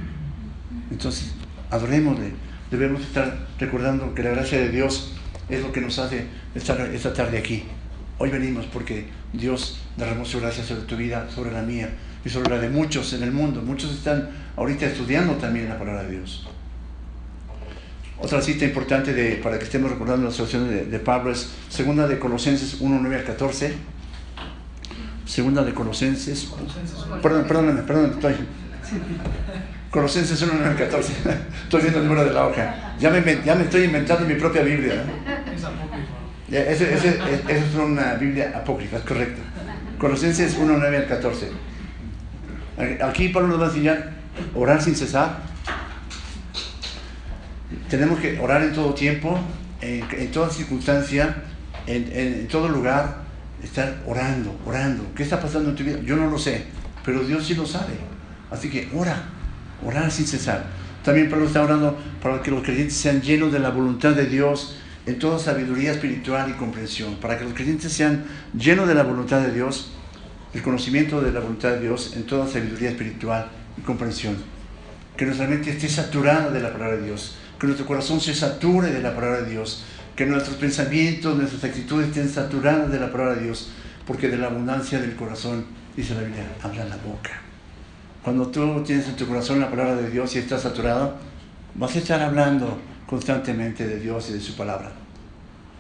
Entonces, adorémosle. Debemos estar recordando que la gracia de Dios es lo que nos hace estar esta tarde aquí. Hoy venimos porque Dios derramó su gracia sobre tu vida, sobre la mía y sobre la de muchos en el mundo. Muchos están ahorita estudiando también la palabra de Dios. Otra cita importante para que estemos recordando la situación de, Pablo es segunda de Colosenses 1, 9 al 14. Segunda de Colosenses. Perdón, perdóname, perdóname, estoy. Colosenses 1, 9 al 14. (laughs) Estoy viendo el número de la hoja. Ya me, ya me estoy inventando mi propia Biblia. Esa es una Biblia apócrifa, es correcto. Colosenses 1, 9 al 14. Aquí Pablo nos va a enseñar orar sin cesar. Tenemos que orar en todo tiempo, en, toda circunstancia, en, en, todo lugar, estar orando, orando. ¿Qué está pasando en tu vida? Yo no lo sé, pero Dios sí lo sabe. Así que ora, orar sin cesar. También Pablo está orando para que los creyentes sean llenos de la voluntad de Dios en toda sabiduría espiritual y comprensión, para que los creyentes sean llenos de la voluntad de Dios, el conocimiento de la voluntad de Dios en toda sabiduría espiritual y comprensión. Que nuestra mente esté saturada de la palabra de Dios, que nuestro corazón se sature de la palabra de Dios, que nuestros pensamientos, nuestras actitudes estén saturadas de la palabra de Dios, porque de la abundancia del corazón, dice la Biblia, habla la boca. Cuando tú tienes en tu corazón la palabra de Dios y estás saturado, vas a estar hablando constantemente de Dios y de su palabra,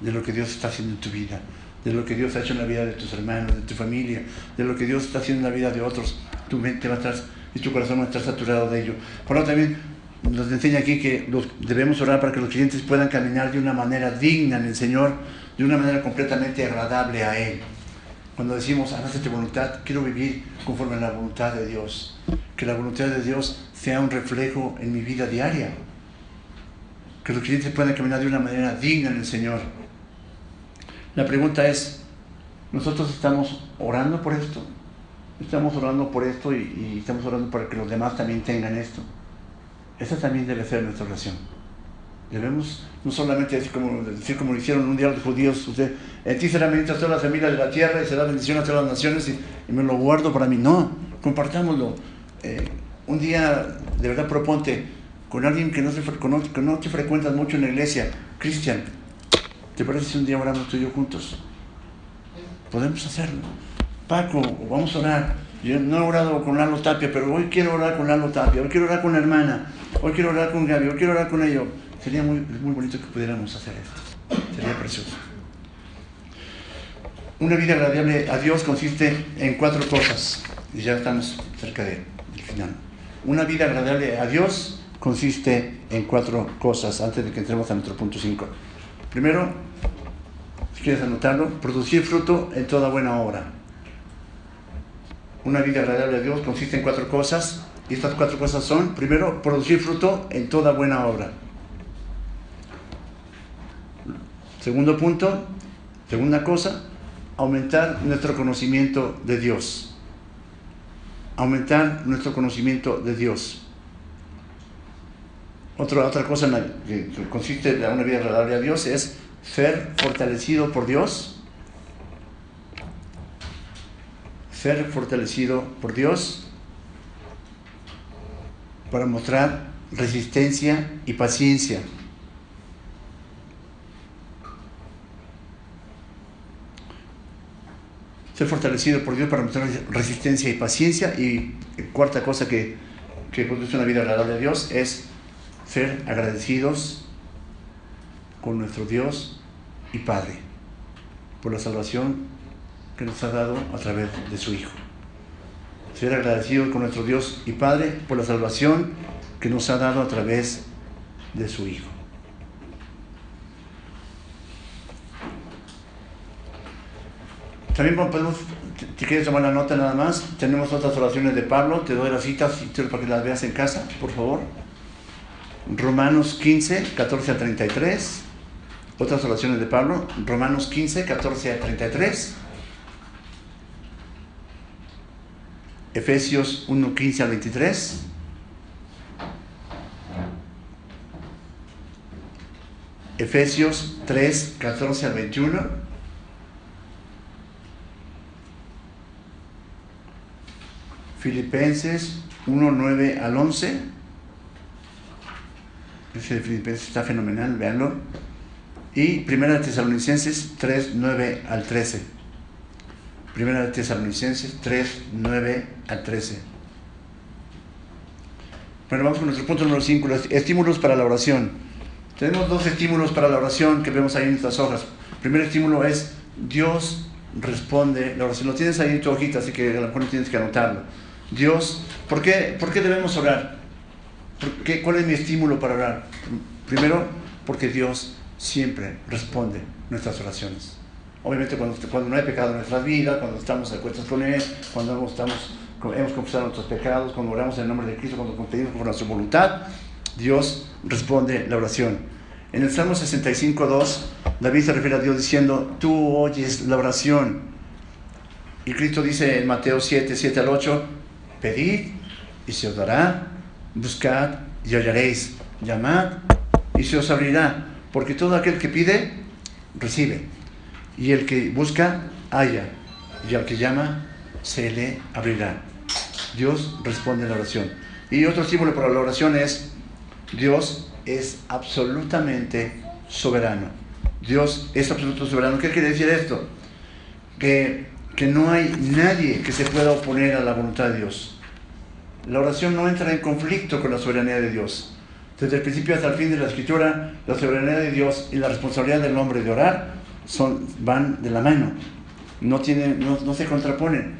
de lo que Dios está haciendo en tu vida, de lo que Dios ha hecho en la vida de tus hermanos, de tu familia, de lo que Dios está haciendo en la vida de otros. Tu mente va a estar y tu corazón va a estar saturado de ello. Por lo también nos enseña aquí que debemos orar para que los clientes puedan caminar de una manera digna en el Señor, de una manera completamente agradable a Él. Cuando decimos, hágase tu voluntad, quiero vivir conforme a la voluntad de Dios. Que la voluntad de Dios sea un reflejo en mi vida diaria. Que los clientes puedan caminar de una manera digna en el Señor. La pregunta es, ¿nosotros estamos orando por esto? Estamos orando por esto y, estamos orando para que los demás también tengan esto. Esa también debe ser nuestra oración. Debemos no solamente decir como, decir como lo hicieron un día los judíos, usted, en ti será bendita toda la familia de la tierra y será bendición a todas las naciones y, me lo guardo para mí. No, compartámoslo. Eh, un día, de verdad, proponte con alguien que no, se, que no te frecuentas mucho en la iglesia, Cristian, ¿te parece si un día oramos tú y yo juntos? Podemos hacerlo. Paco, vamos a orar. Yo no he orado con Lalo Tapia, pero hoy quiero orar con Lalo Tapia, hoy quiero orar con la hermana, hoy quiero orar con Gaby, hoy quiero orar con ellos. Sería muy, muy bonito que pudiéramos hacer esto. Sería precioso. Una vida agradable a Dios consiste en cuatro cosas. Y ya estamos cerca del final. Una vida agradable a Dios consiste en cuatro cosas antes de que entremos a nuestro punto 5. Primero, si quieres anotarlo, producir fruto en toda buena obra. Una vida agradable a Dios consiste en cuatro cosas. Y estas cuatro cosas son, primero, producir fruto en toda buena obra. Segundo punto, segunda cosa, aumentar nuestro conocimiento de Dios. Aumentar nuestro conocimiento de Dios. Otra, otra cosa que consiste en una vida agradable a Dios es ser fortalecido por Dios ser fortalecido por Dios para mostrar resistencia y paciencia. Ser fortalecido por Dios para mostrar resistencia y paciencia. Y cuarta cosa que, que produce una vida agradable a Dios es ser agradecidos con nuestro Dios y Padre por la salvación que nos ha dado a través de su Hijo. Ser agradecidos con nuestro Dios y Padre por la salvación que nos ha dado a través de su Hijo. También podemos, si quieres tomar la nota nada más, tenemos otras oraciones de Pablo, te doy las citas para que las veas en casa, por favor. Romanos 15, 14 a 33. Otras oraciones de Pablo, Romanos 15, 14 a 33. Efesios 1, 15 al 23. Efesios 3, 14 al 21. Filipenses 1, 9 al 11. Ese de Filipenses está fenomenal, véanlo. Y Primera de Tesalonicenses 3, 9 al 13. Primera de Tesalonicenses 3, 9 al 13. Bueno, vamos con nuestro punto número 5, estímulos para la oración. Tenemos dos estímulos para la oración que vemos ahí en estas hojas. El primer estímulo es Dios responde la oración. Lo tienes ahí en tu hojita, así que a lo mejor no tienes que anotarlo. Dios, ¿por qué, ¿por qué debemos orar? Qué, ¿Cuál es mi estímulo para orar? Primero, porque Dios siempre responde nuestras oraciones. Obviamente cuando, cuando no hay pecado en nuestras vidas, cuando estamos de cuentas con Él, cuando estamos, hemos confesado nuestros pecados, cuando oramos en el nombre de Cristo, cuando pedimos por nuestra voluntad, Dios responde la oración. En el Salmo 65, 2, David se refiere a Dios diciendo, tú oyes la oración. Y Cristo dice en Mateo 7, 7 al 8, pedid y se os dará, buscad y hallaréis, llamad y se os abrirá, porque todo aquel que pide, recibe y el que busca, halla, y al que llama, se le abrirá. Dios responde a la oración. Y otro símbolo para la oración es, Dios es absolutamente soberano. Dios es absoluto soberano. ¿Qué quiere decir esto? Que, que no hay nadie que se pueda oponer a la voluntad de Dios. La oración no entra en conflicto con la soberanía de Dios. Desde el principio hasta el fin de la escritura, la soberanía de Dios y la responsabilidad del hombre de orar son, van de la mano. No, no, no se contraponen.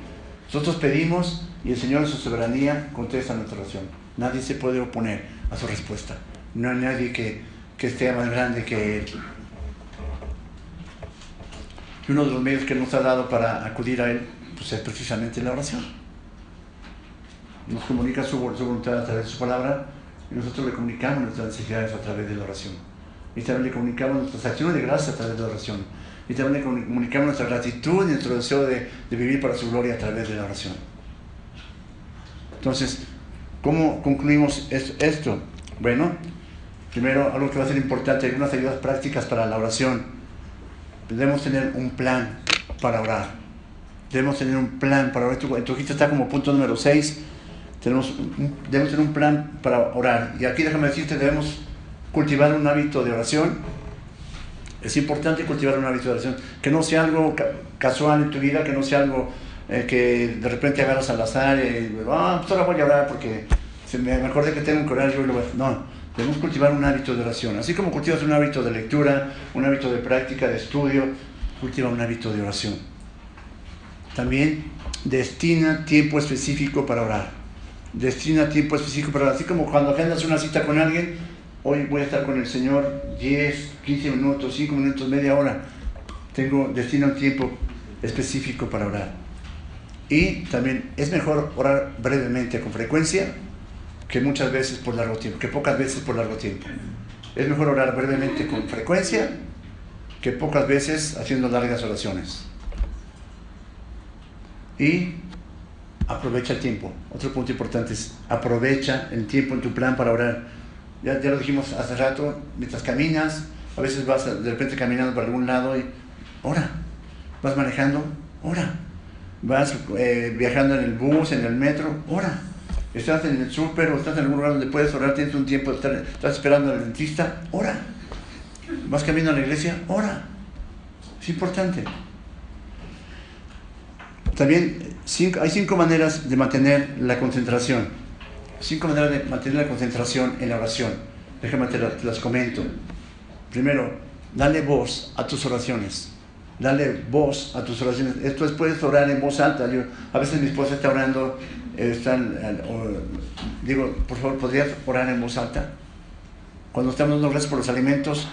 Nosotros pedimos y el Señor en su soberanía contesta nuestra oración. Nadie se puede oponer a su respuesta. No hay nadie que, que esté más grande que Él. Y uno de los medios que nos ha dado para acudir a Él pues es precisamente la oración. Nos comunica su, su voluntad a través de su palabra y nosotros le comunicamos nuestras necesidades a través de la oración. Y también le comunicamos nuestras acciones de gracia a través de la oración. Y también le comunicamos nuestra gratitud y nuestro deseo de, de vivir para su gloria a través de la oración. Entonces, ¿cómo concluimos esto? Bueno, primero, algo que va a ser importante, algunas ayudas prácticas para la oración. Debemos tener un plan para orar. Debemos tener un plan para orar. Tu, tu está como punto número 6. Tenemos, debemos tener un plan para orar. Y aquí déjame decirte, debemos cultivar un hábito de oración. Es importante cultivar un hábito de oración. Que no sea algo casual en tu vida, que no sea algo eh, que de repente agarras al azar y, ah, pues ahora voy a orar porque se me, acordé que tengo que orar yo lo voy a... No, debemos cultivar un hábito de oración. Así como cultivas un hábito de lectura, un hábito de práctica, de estudio, cultiva un hábito de oración. También destina tiempo específico para orar. Destina tiempo específico para orar. Así como cuando agendas una cita con alguien, hoy voy a estar con el Señor 10, 15 minutos, 5 minutos, media hora. Tengo, destina un tiempo específico para orar. Y también es mejor orar brevemente con frecuencia que muchas veces por largo tiempo, que pocas veces por largo tiempo. Es mejor orar brevemente con frecuencia que pocas veces haciendo largas oraciones. Y aprovecha el tiempo. Otro punto importante es aprovecha el tiempo en tu plan para orar. Ya, ya lo dijimos hace rato, mientras caminas, a veces vas de repente caminando por algún lado y ora. Vas manejando, ora vas eh, viajando en el bus, en el metro, ora. Estás en el súper o estás en algún lugar donde puedes orar, tienes un tiempo, estás esperando al dentista, ora. Vas camino a la iglesia, ora. Es importante. También cinco, hay cinco maneras de mantener la concentración. Cinco maneras de mantener la concentración en la oración. Déjame te, las comento. Primero, dale voz a tus oraciones dale voz a tus oraciones. Esto es, puedes orar en voz alta. Yo, a veces mi esposa está orando, digo, por favor, ¿podrías orar en voz alta? Cuando estamos dando gracias por los alimentos,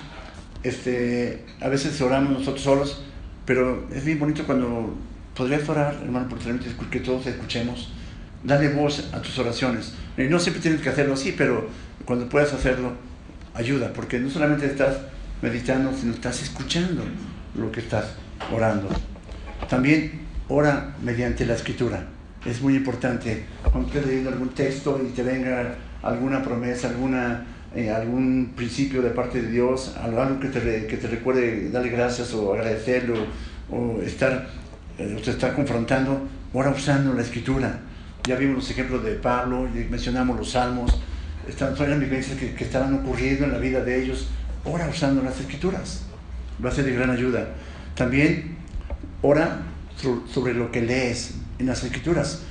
este, a veces oramos nosotros solos, pero es bien bonito cuando podrías orar, hermano, por que todos escuchemos. Dale voz a tus oraciones. Y no siempre tienes que hacerlo así, pero cuando puedas hacerlo, ayuda, porque no solamente estás meditando, sino estás escuchando lo que estás orando. También ora mediante la escritura. Es muy importante. Cuando estés leyendo algún texto y te venga alguna promesa, alguna, eh, algún principio de parte de Dios, algo que te, que te recuerde darle gracias o agradecerlo o estar, eh, te está confrontando, ora usando la escritura. Ya vimos los ejemplos de Pablo, y mencionamos los salmos, están, son las vivencias que, que estaban ocurriendo en la vida de ellos. Ora usando las escrituras va a ser de gran ayuda. También ora sobre lo que lees en las escrituras.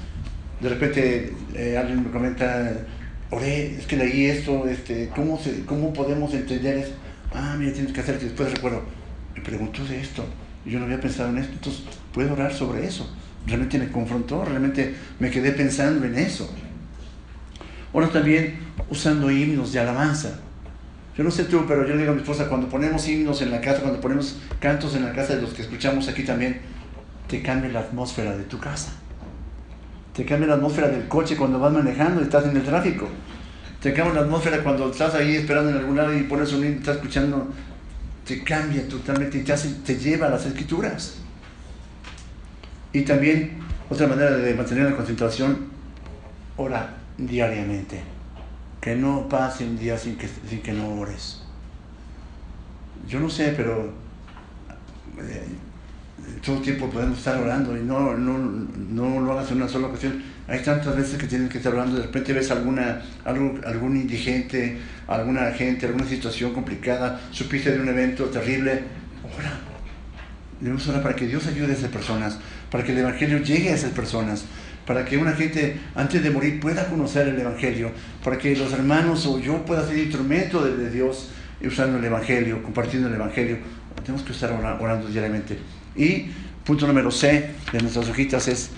De repente eh, alguien me comenta, oré, es que leí esto, este, ¿cómo, ¿cómo podemos entender eso? Ah, mira, tienes que hacer, después recuerdo, me preguntó de esto, yo no había pensado en esto, entonces puedo orar sobre eso. Realmente me confrontó, realmente me quedé pensando en eso. Ora también usando himnos de alabanza. Yo no sé tú, pero yo le digo a mi esposa, cuando ponemos himnos en la casa, cuando ponemos cantos en la casa de los que escuchamos aquí también, te cambia la atmósfera de tu casa. Te cambia la atmósfera del coche cuando vas manejando y estás en el tráfico. Te cambia la atmósfera cuando estás ahí esperando en algún lado y pones un himno y estás escuchando. Te cambia totalmente y te, hace, te lleva a las escrituras. Y también, otra manera de mantener la concentración, ora diariamente. Que no pase un día sin que, sin que no ores. Yo no sé, pero eh, todo el tiempo podemos estar orando y no, no, no lo hagas en una sola ocasión. Hay tantas veces que tienes que estar orando, de repente ves alguna, algo, algún indigente, alguna gente, alguna situación complicada, supiste de un evento terrible, ora. Debemos orar para que Dios ayude a esas personas, para que el Evangelio llegue a esas personas, para que una gente antes de morir pueda conocer el Evangelio, para que los hermanos o yo pueda ser instrumento de, Dios usando el Evangelio, compartiendo el Evangelio. Tenemos que estar orando diariamente. Y punto número C de nuestras hojitas es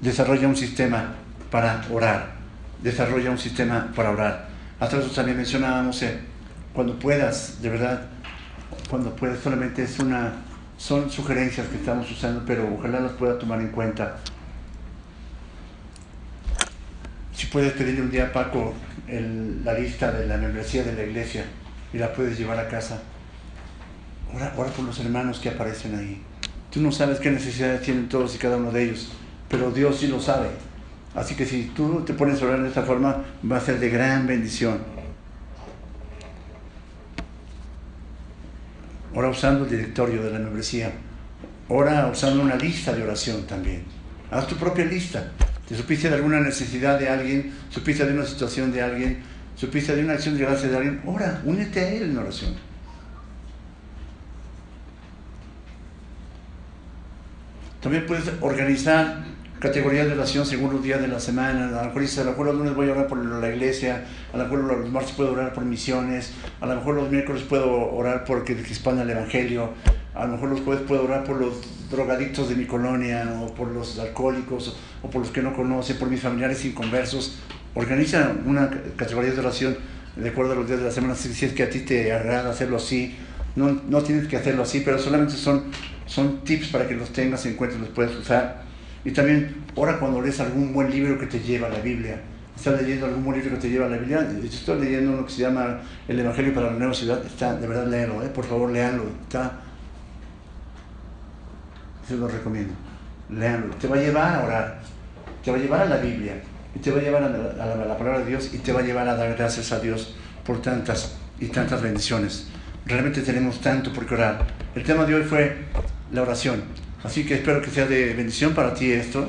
desarrolla un sistema para orar. Desarrolla un sistema para orar. Atrás también mencionábamos, eh, cuando puedas, de verdad, cuando puedas, solamente es una, son sugerencias que estamos usando, pero ojalá las pueda tomar en cuenta. Si puedes pedirle un día a Paco la lista de la membresía de la iglesia y la puedes llevar a casa. Ora, ora por los hermanos que aparecen ahí. Tú no sabes qué necesidades tienen todos y cada uno de ellos, pero Dios sí lo sabe. Así que si tú te pones a orar de esta forma, va a ser de gran bendición. Ora usando el directorio de la membresía. Ora usando una lista de oración también. Haz tu propia lista. ¿Te supiste de alguna necesidad de alguien? ¿Supiste de una situación de alguien? ¿Supiste de una acción de gracia de alguien? Ora, únete a él en oración. También puedes organizar categorías de oración según los días de la semana. A lo mejor dice, a lo mejor los lunes voy a orar por la iglesia, a lo mejor los martes puedo orar por misiones, a lo mejor los miércoles puedo orar por que expanda el evangelio, a lo mejor los jueves puedo orar por los drogadictos de mi colonia, o por los alcohólicos, o por los que no conocen, por mis familiares inconversos. Organiza una categoría de oración de acuerdo a los días de la semana, si es que a ti te agrada hacerlo así. No, no tienes que hacerlo así, pero solamente son, son tips para que los tengas en cuenta y los puedes usar y también, ora cuando lees algún buen libro que te lleva a la Biblia. Estás leyendo algún buen libro que te lleva a la Biblia. Yo estoy leyendo uno que se llama El Evangelio para la Nueva Ciudad. Está, de verdad, léelo, ¿eh? por favor, léanlo. Está. Se lo recomiendo. Léanlo. Te va a llevar a orar. Te va a llevar a la Biblia. Y te va a llevar a la, a la palabra de Dios. Y te va a llevar a dar gracias a Dios por tantas y tantas bendiciones. Realmente tenemos tanto por qué orar. El tema de hoy fue la oración. Así que espero que sea de bendición para ti esto,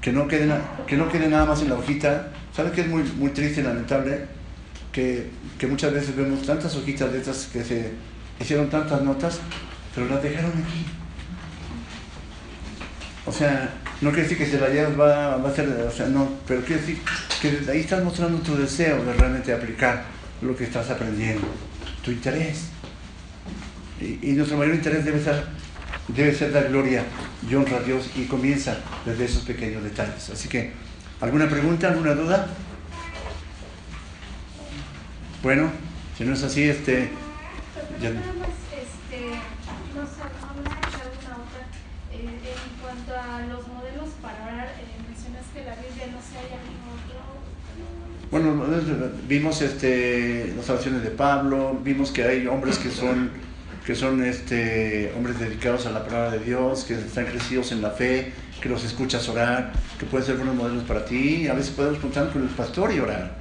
que no quede, que no quede nada más en la hojita. ¿Sabes que es muy, muy triste y lamentable? Que, que muchas veces vemos tantas hojitas de estas que se hicieron tantas notas, pero las dejaron aquí. O sea, no quiere decir que se la llevas va, a ser, o sea, no, pero quiere decir que ahí estás mostrando tu deseo de realmente aplicar lo que estás aprendiendo, tu interés. Y, y nuestro mayor interés debe ser debe ser la gloria y honra a Dios y comienza desde esos pequeños detalles. Así que, ¿alguna pregunta, alguna duda? Bueno, si no es así, este... Ya... Este, no. Bueno, vimos este, las oraciones de Pablo, vimos que hay hombres que son que son este, hombres dedicados a la palabra de Dios, que están crecidos en la fe, que los escuchas orar, que pueden ser buenos modelos para ti. A veces podemos contar con el pastor y orar.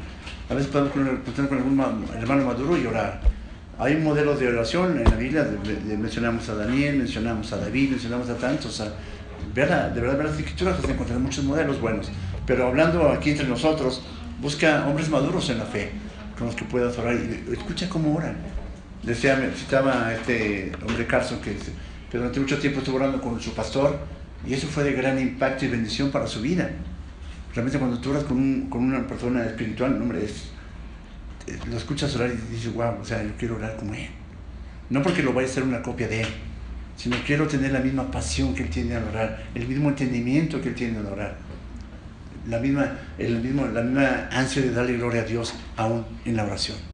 A veces podemos contar con algún hermano maduro y orar. Hay modelos de oración en la Biblia, mencionamos a Daniel, mencionamos a David, mencionamos a tantos. A, de verdad, ver las escrituras vas a encontrar muchos modelos buenos. Pero hablando aquí entre nosotros, busca hombres maduros en la fe, con los que puedas orar y escucha cómo oran decía, citaba este hombre Carson que, durante mucho tiempo estuvo orando con su pastor y eso fue de gran impacto y bendición para su vida. Realmente cuando tú oras con, una persona espiritual, hombre, eh, lo escuchas orar y dices, wow, o sea, yo quiero orar como él. No porque lo vaya a hacer una copia de él, sino quiero tener la misma pasión que él tiene al orar, el mismo entendimiento que él tiene al orar, la misma, el mismo, la misma ansia de darle gloria a Dios aún en la oración.